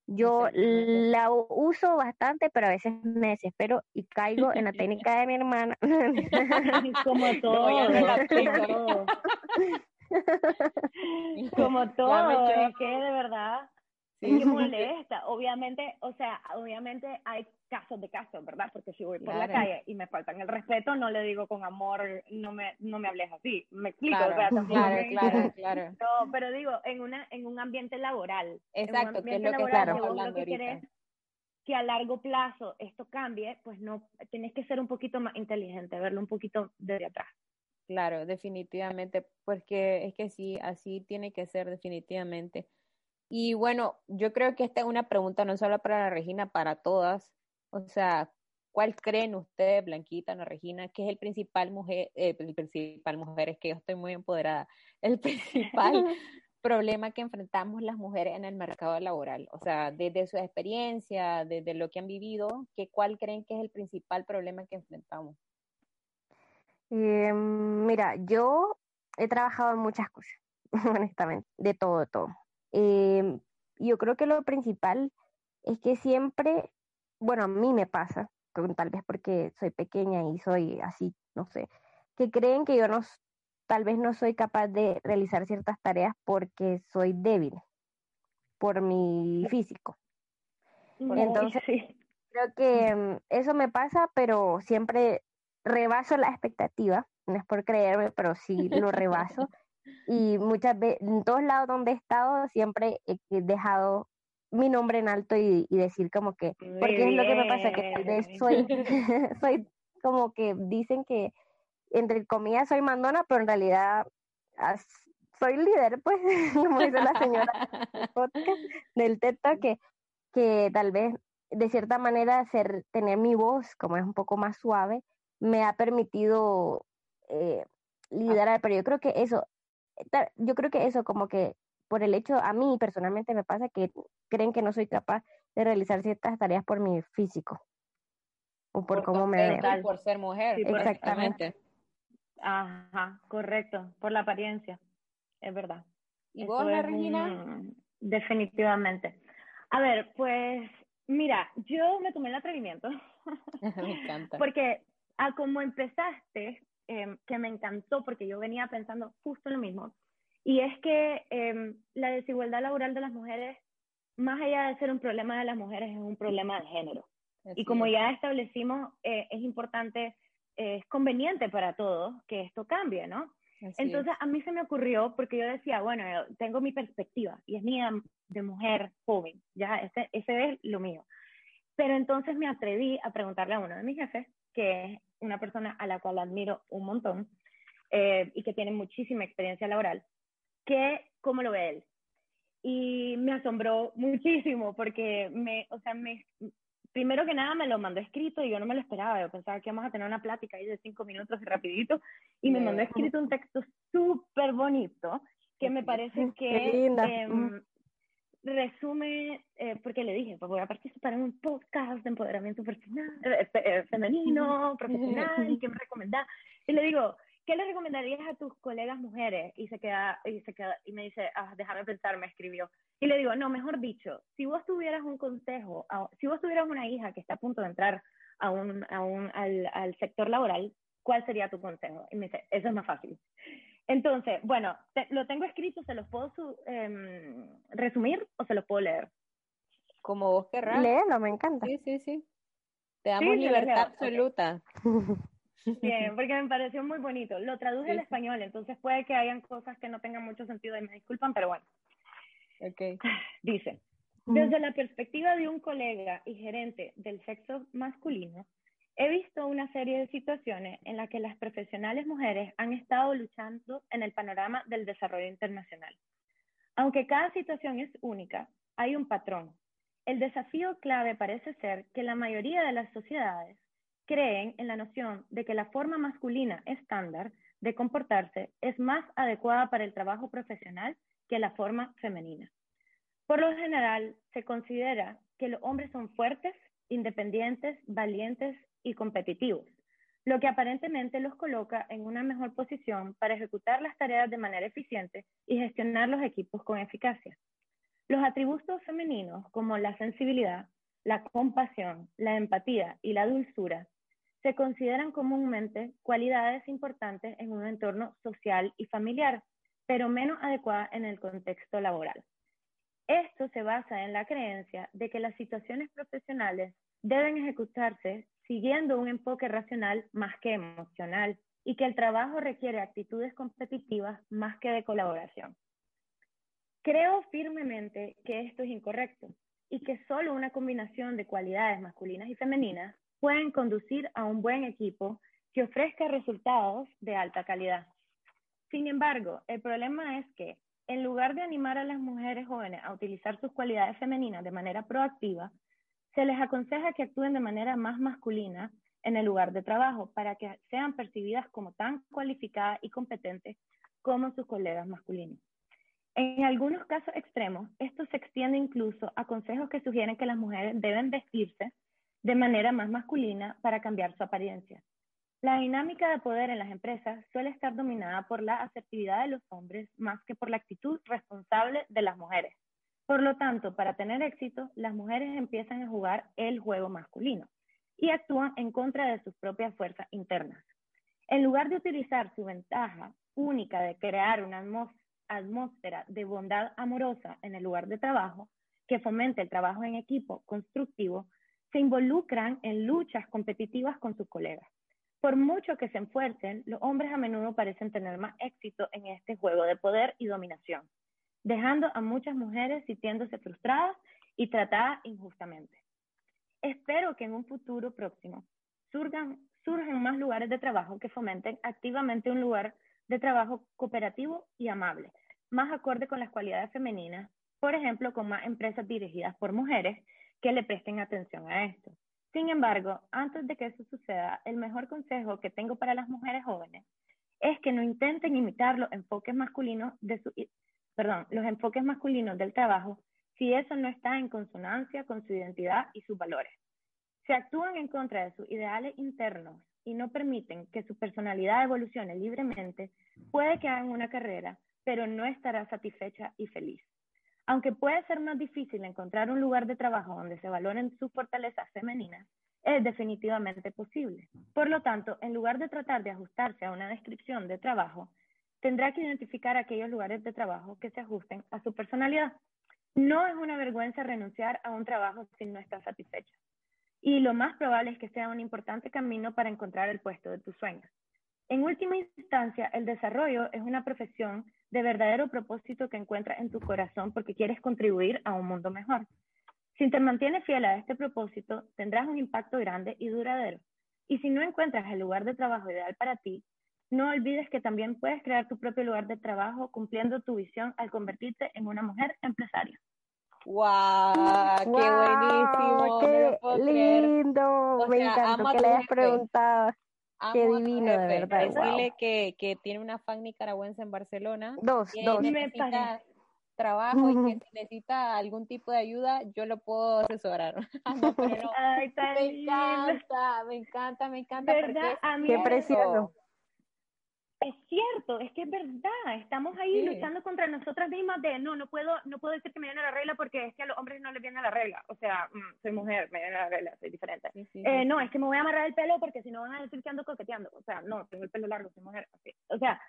Yo la uso bastante, pero a veces me desespero y caigo en la técnica de mi hermana. como todo, como todo. como todo, es que de verdad Sí. molesta. Obviamente, o sea, obviamente hay casos de casos, ¿verdad? Porque si voy por la calle y me faltan el respeto, no le digo con amor, no me, no me hables así. Me explico, claro, o sea, claro, claro, claro. No, pero digo, en una, en un ambiente laboral. Exacto, que es lo que estamos hablando que ahorita. que a largo plazo esto cambie, pues no, tienes que ser un poquito más inteligente, verlo un poquito desde atrás. Claro, definitivamente, porque es que sí, así tiene que ser definitivamente. Y bueno, yo creo que esta es una pregunta no solo para la Regina, para todas. O sea, ¿cuál creen ustedes, Blanquita, Ana Regina, que es el principal mujer, eh, el principal mujer, es que yo estoy muy empoderada, el principal problema que enfrentamos las mujeres en el mercado laboral? O sea, desde su experiencia, desde lo que han vivido, ¿qué, ¿cuál creen que es el principal problema que enfrentamos? Eh, mira, yo he trabajado en muchas cosas, honestamente, de todo, de todo. Eh, yo creo que lo principal es que siempre, bueno, a mí me pasa, tal vez porque soy pequeña y soy así, no sé, que creen que yo no, tal vez no soy capaz de realizar ciertas tareas porque soy débil por mi físico. Entonces, creo que mm, eso me pasa, pero siempre rebaso la expectativa, no es por creerme, pero sí lo rebaso. Y muchas veces, en todos lados donde he estado, siempre he dejado mi nombre en alto y, decir como que, porque es lo que me pasa, que tal vez soy, soy como que dicen que entre comillas soy mandona, pero en realidad soy líder, pues, como dice la señora del TETA, que, que tal vez de cierta manera ser, tener mi voz, como es un poco más suave, me ha permitido eh, liderar, pero yo creo que eso, yo creo que eso como que por el hecho, a mí personalmente me pasa que creen que no soy capaz de realizar ciertas tareas por mi físico o por, cómo me veo. Por ser mujer. Exactamente. Ajá, correcto, por la apariencia, es verdad. ¿Y vos, Regina? Definitivamente. A ver, pues mira, yo me tomé el atrevimiento. me encanta. Porque a como empezaste, Em, que me encantó porque yo venía pensando justo lo mismo. Y es que em, la desigualdad laboral de las mujeres, más allá de ser un problema de las mujeres, es un problema de género. y como ya establecimos, eh, es importante, eh, es conveniente para todos que esto cambie, ¿no? Entonces a mí se me ocurrió, porque yo decía, bueno, tengo mi perspectiva y es mía de mujer joven, ya, ese, ese es lo mío. Pero entonces me atreví a preguntarle a uno de mis jefes, que es una persona a la cual admiro un montón eh, y que tiene muchísima experiencia laboral, que cómo lo ve él. Y me asombró muchísimo porque me, o sea, me, primero que nada me lo mandó escrito y yo no me lo esperaba, yo pensaba que íbamos a tener una plática ahí de cinco minutos rapidito y me mandó escrito un texto súper bonito que me parece que em, resume, eh, porque le dije, pues voy a participar en un podcast de empoderamiento personal, eh, eh, femenino, profesional, ¿y qué me recomendás? Y le digo, ¿qué le recomendarías a tus colegas mujeres? Y se queda, y se queda, y me dice, ah, déjame pensar, me escribió. Y le digo, no, mejor dicho, si vos tuvieras un consejo, si vos tuvieras una hija que está a punto de entrar a un, a un, al, al sector laboral, ¿cuál sería tu consejo? Y me dice, eso es más fácil. Entonces, bueno, lo tengo escrito, ¿se los puedo em, resumir o se los puedo leer? Como vos querrás. Léelo, me encanta. Sí, sí, sí. Te damos libertad absoluta. Bien, porque me pareció muy bonito. Lo traduje al español, entonces puede que hayan cosas que no tengan mucho sentido y me disculpan, pero bueno. Okay. Dice, Desde la perspectiva de un colega y gerente del sexo masculino, he visto una serie de situaciones en las que las profesionales mujeres han estado luchando en el panorama del desarrollo internacional. Aunque cada situación es única, hay un patrón. El desafío clave parece ser que la mayoría de las sociedades creen en la noción de que la forma masculina estándar de comportarse es más adecuada para el trabajo profesional que la forma femenina. Por lo general, se considera que los hombres son fuertes, independientes, valientes y competitivos, lo que aparentemente los coloca en una mejor posición para ejecutar las tareas de manera eficiente y gestionar los equipos con eficacia. Los atributos femeninos como la sensibilidad, la compasión, la empatía y la dulzura se consideran comúnmente cualidades importantes en un entorno social y familiar, pero menos adecuadas en el contexto laboral. Esto se basa en la creencia de que las situaciones profesionales deben ejecutarse siguiendo un enfoque racional más que emocional y que el trabajo requiere actitudes competitivas más que de colaboración. Creo firmemente que esto es incorrecto y que solo una combinación de cualidades masculinas y femeninas pueden conducir a un buen equipo que ofrezca resultados de alta calidad. Sin embargo, el problema es que en lugar de animar a las mujeres jóvenes a utilizar sus cualidades femeninas de manera proactiva, se les aconseja que actúen de manera más masculina en el lugar de trabajo para que sean percibidas como tan cualificadas y competentes como sus colegas masculinos. En algunos casos extremos, esto se extiende incluso a consejos que sugieren que las mujeres deben vestirse de manera más masculina para cambiar su apariencia. La dinámica de poder en las empresas suele estar dominada por la asertividad de los hombres más que por la actitud responsable de las mujeres. Por lo tanto, para tener éxito, las mujeres empiezan a jugar el juego masculino y actúan en contra de sus propias fuerzas internas. En lugar de utilizar su ventaja única de crear una atmósfera de bondad amorosa en el lugar de trabajo, que fomente el trabajo en equipo constructivo, se involucran en luchas competitivas con sus colegas. Por mucho que se esfuercen, los hombres a menudo parecen tener más éxito en este juego de poder y dominación, dejando a muchas mujeres sintiéndose frustradas y tratadas injustamente. Espero que en un futuro próximo surgan, surjan más lugares de trabajo que fomenten activamente un lugar de trabajo cooperativo y amable, más acorde con las cualidades femeninas, por ejemplo, con más empresas dirigidas por mujeres que le presten atención a esto. Sin embargo, antes de que eso suceda, el mejor consejo que tengo para las mujeres jóvenes es que no intenten imitar los enfoques masculinos de su, perdón, los enfoques masculinos del trabajo si eso no está en consonancia con su identidad y sus valores. Si actúan en contra de sus ideales internos y no permiten que su personalidad evolucione libremente, puede que hagan una carrera, pero no estará satisfecha y feliz. Aunque puede ser más difícil encontrar un lugar de trabajo donde se valoren sus fortalezas femeninas, es definitivamente posible. Por lo tanto, en lugar de tratar de ajustarse a una descripción de trabajo, tendrá que identificar aquellos lugares de trabajo que se ajusten a su personalidad. No es una vergüenza renunciar a un trabajo si no está satisfecha. Y lo más probable es que sea un importante camino para encontrar el puesto de tus sueños. En última instancia, el desarrollo es una profesión de verdadero propósito que encuentras en tu corazón porque quieres contribuir a un mundo mejor. Si te mantienes fiel a este propósito, tendrás un impacto grande y duradero. Y si no encuentras el lugar de trabajo ideal para ti, no olvides que también puedes crear tu propio lugar de trabajo cumpliendo tu visión al convertirte en una mujer empresaria. ¡Wow! ¡Qué buenísimo! ¡Qué lindo! Me encantó que le hayas preguntado. Qué divino, de verdad. Decirle que, que tiene una fan nicaragüense en Barcelona. Dos, dos. Necesita trabajo y que si necesita algún tipo de ayuda, yo lo puedo asesorar. Ay, me encanta, me encanta, me encanta. ¿Verdad? Qué precioso. Es cierto, es que es verdad, estamos ahí luchando contra nosotras mismas de no, no puedo, no puedo decir que me viene la regla porque es que a los hombres no les viene la regla, o sea, mm, soy mujer, me viene la regla, soy diferente. eh, no, es que me voy a amarrar el pelo porque si no van a decir que ando coqueteando, o sea, no, tengo el pelo largo, soy mujer, o sea,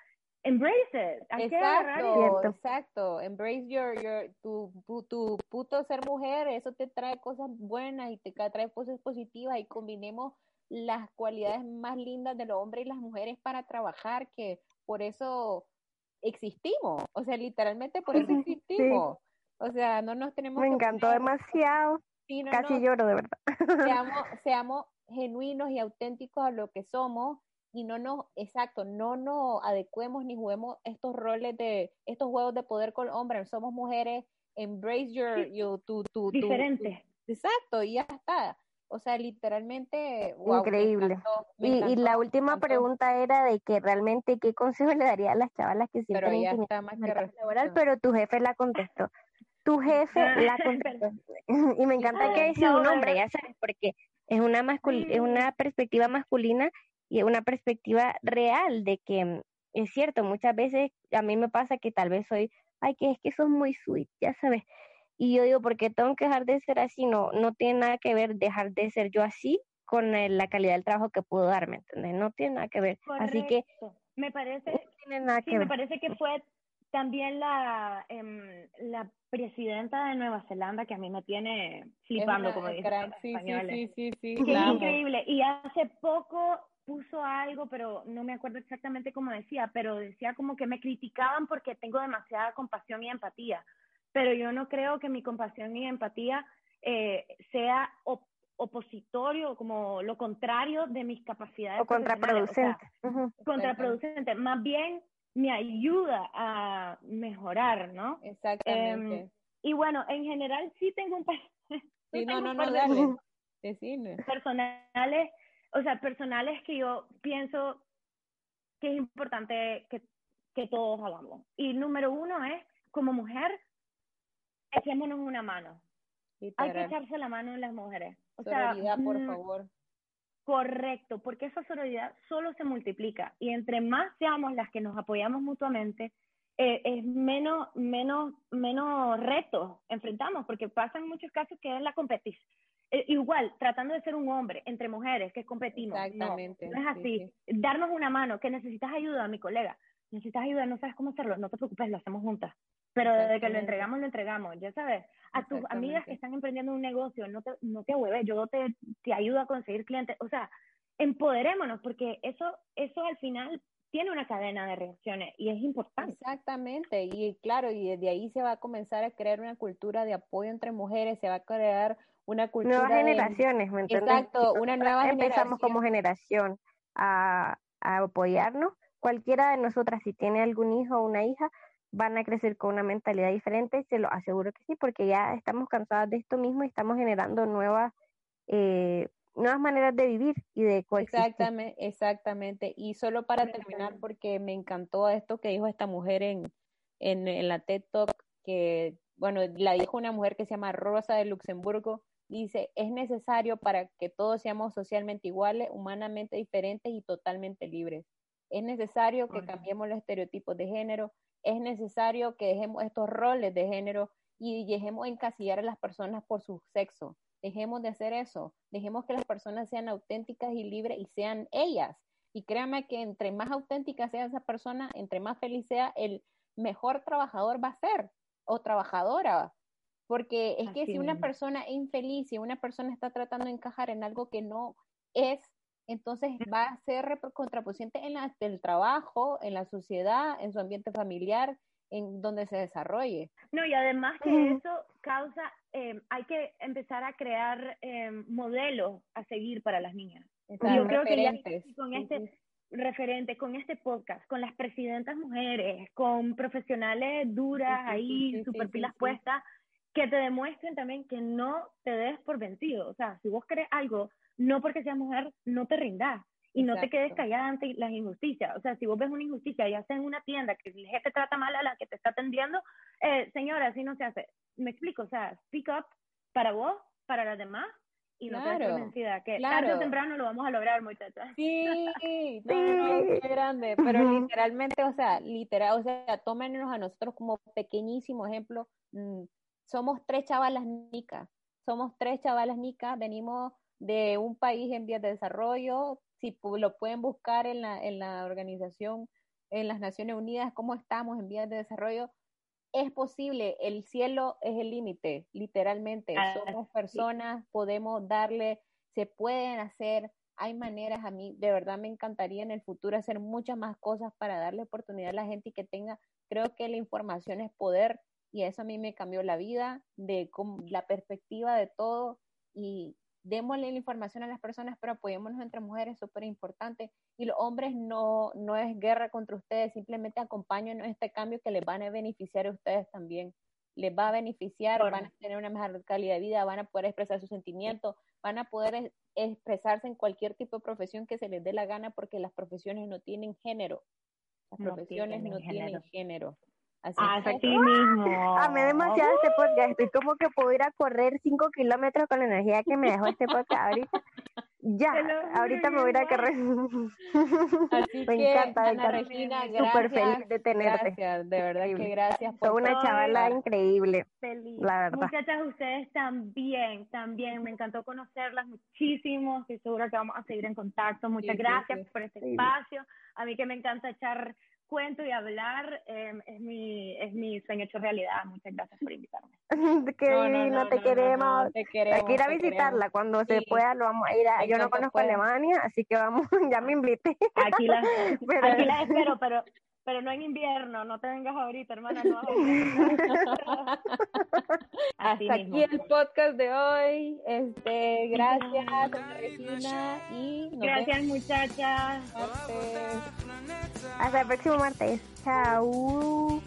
embrace it, hay exacto, exacto, embrace your, your, tu, tu, tu puto ser mujer, eso te trae cosas buenas y te trae cosas positivas y combinemos las cualidades más lindas de los hombres y las mujeres para trabajar, que por eso existimos, o sea, literalmente por eso existimos. O sea, no nos tenemos Me encantó demasiado. Casi lloro, de verdad. Seamos, seamos genuinos y auténticos a lo que somos y no nos, exacto, no nos adecuemos ni juguemos estos roles de, estos juegos de poder con hombres. Somos mujeres, embrace your, your tu, tu, Diferente. exacto, y ya está. O sea, literalmente. Increíble. y, la última pregunta era de que realmente qué consejo le daría a las chavalas que sienten pero ya está más que laboral, pero tu jefe la contestó. Tu jefe la contestó. y me encanta que haya un hombre, ya sabes, porque es una, es una perspectiva masculina y una perspectiva real de que mm, es cierto, muchas veces a mí me pasa que tal vez soy, ay, que es que sos muy sweet, ya sabes. Y yo digo, porque tengo que dejar de ser así? No, no tiene nada que ver dejar de ser yo así con la calidad del trabajo que puedo dar, ¿me entiendes? No tiene nada que ver. Así que me parece, me parece que fue también la, eh, la presidenta de Nueva Zelanda que a mí me tiene flipando, como dicen sí, sí, sí, sí, Qué increíble. Y hace poco puso algo, pero no me acuerdo exactamente cómo decía, pero decía como que me criticaban porque tengo demasiada compasión y empatía. Pero yo no creo que mi compasión y empatía eh, sea opositorio, como lo contrario de mis capacidades. O contraproducente. Contraproducente. Más bien me ayuda a mejorar, ¿no? Exactamente. Em, y bueno, en general sí tengo un par, sí, no, no, no, dale. personales, o sea, personales que yo pienso que es importante que, que todos hagamos. Y número uno es, como mujer, echémonos una mano. Hay que echarse la mano en las mujeres. O sea, por mm, favor. Correcto, porque esa sororidad solo se multiplica y entre más seamos las que nos apoyamos mutuamente, eh, es menos, menos, menos retos enfrentamos, porque pasan muchos casos que es la competición. Eh, igual, tratando de ser un hombre entre mujeres que competimos. Exactamente. No, es así. Darnos una mano, que necesitas ayuda, mi colega. Necesitas ayuda, no sabes cómo hacerlo, no te preocupes, lo hacemos juntas. Pero desde que lo entregamos, lo entregamos, ya sabes. A tus amigas que están emprendiendo un negocio, no te, no te ahueves, yo te, te ayudo a conseguir clientes. O sea, empoderémonos, porque eso, eso al final tiene una cadena de reacciones y es importante. Exactamente, y claro, y desde ahí se va a comenzar a crear una cultura de apoyo entre mujeres, se va a crear una cultura. Nuevas generaciones, ¿me entiendes? Exacto, una nueva Empezamos como generación a, a apoyarnos. Cualquiera de nosotras, si tiene algún hijo o una hija, van a crecer con una mentalidad diferente, se lo aseguro que sí, porque ya estamos cansadas de esto mismo y estamos generando nuevas, eh, nuevas maneras de vivir y de coexistir. Exactamente, exactamente. Y solo para terminar, porque me encantó esto que dijo esta mujer en, en, en la TED Talk, que, bueno, la dijo una mujer que se llama Rosa de Luxemburgo, dice, es necesario para que todos seamos socialmente iguales, humanamente diferentes y totalmente libres. Es necesario que cambiemos los estereotipos de género, es necesario que dejemos estos roles de género y dejemos encasillar a las personas por su sexo. Dejemos de hacer eso. Dejemos que las personas sean auténticas y libres y sean ellas. Y créanme que entre más auténtica sea esa persona, entre más feliz sea, el mejor trabajador va a ser o trabajadora. Porque es que si una persona es infeliz, si una persona está tratando de encajar en algo que no es, entonces va a ser contraproducente en la, el trabajo, en la sociedad, en su ambiente familiar, en donde se desarrolle. No, y además que eso causa, eh, hay que empezar a crear eh, modelos a seguir para las niñas. Yo creo que ya con este referente, con este podcast, con las presidentas mujeres, con profesionales duras ahí, super pilas puestas, que te demuestren también que no te des por vencido. O sea, si vos querés algo, no porque seas mujer, no te rindas y no te quedes callada ante las injusticias. O sea, si vos ves una injusticia, ya sea en una tienda, que el jefe trata mal a la que te está atendiendo, eh, señora, así no se hace. Me explico, o sea, speak up para vos, para las demás, y no claro, te convencida que tarde o temprano lo vamos a lograr, muchachas. Sí, no, qué grande, pero literalmente, o sea, literal, o sea, tómenos a nosotros como pequeñísimo ejemplo. Mm, somos tres chavalas nicas, somos tres chavalas nicas, venimos de un país en vías de desarrollo, si lo pueden buscar en la, en la organización, en las Naciones Unidas, cómo estamos en vías de desarrollo, es posible, el cielo es el límite, literalmente. Ah, Somos personas, podemos darle, se pueden hacer, hay maneras, a mí de verdad me encantaría en el futuro hacer muchas más cosas para darle oportunidad a la gente y que tenga, creo que la información es poder y eso a mí me cambió la vida, de la perspectiva de todo y démosle la información a las personas, pero apoyémonos entre mujeres, súper importante. Y los hombres no, no es guerra contra ustedes, simplemente acompañen este cambio que les van a beneficiar a ustedes también. Les va a beneficiar, van a tener una mejor calidad de vida, van a poder expresar sus sentimientos, van a poder expresarse en cualquier tipo de profesión que se les dé la gana, porque las profesiones no tienen género. Las profesiones no tienen género. Así, Así mismo. Amé demasiado este podcast. Estoy como que puedo ir a correr 5 kilómetros con la energía que me dejó este podcast ahorita. Ya, ahorita me voy a ir a correr. Así me que, encanta, Ana Regina, Súper feliz de tenerte. Gracias, de verdad que gracias. Por Soy una chavala increíble. Feliz. La verdad. Muchachas, ustedes también, también. Me encantó conocerlas muchísimo. Estoy segura que vamos a seguir en contacto. Muchas gracias por este espacio. A mí que me encanta echar cuento y hablar em, es, mi, es mi sueño hecho realidad. Muchas gracias por invitarme. Qué divino, te, queremos. te, queremos. Hay que ir a visitarla cuando se pueda, lo vamos a ir a... Yo no conozco Alemania, así que vamos, ya me invité. Aquí la, aquí la espero, pero pero no en invierno, no te vengas ahorita, hermana. No. Hasta aquí el podcast de hoy. Este, gracias, Regina. Y gracias, muchachas. Hasta el próximo martes. Chao.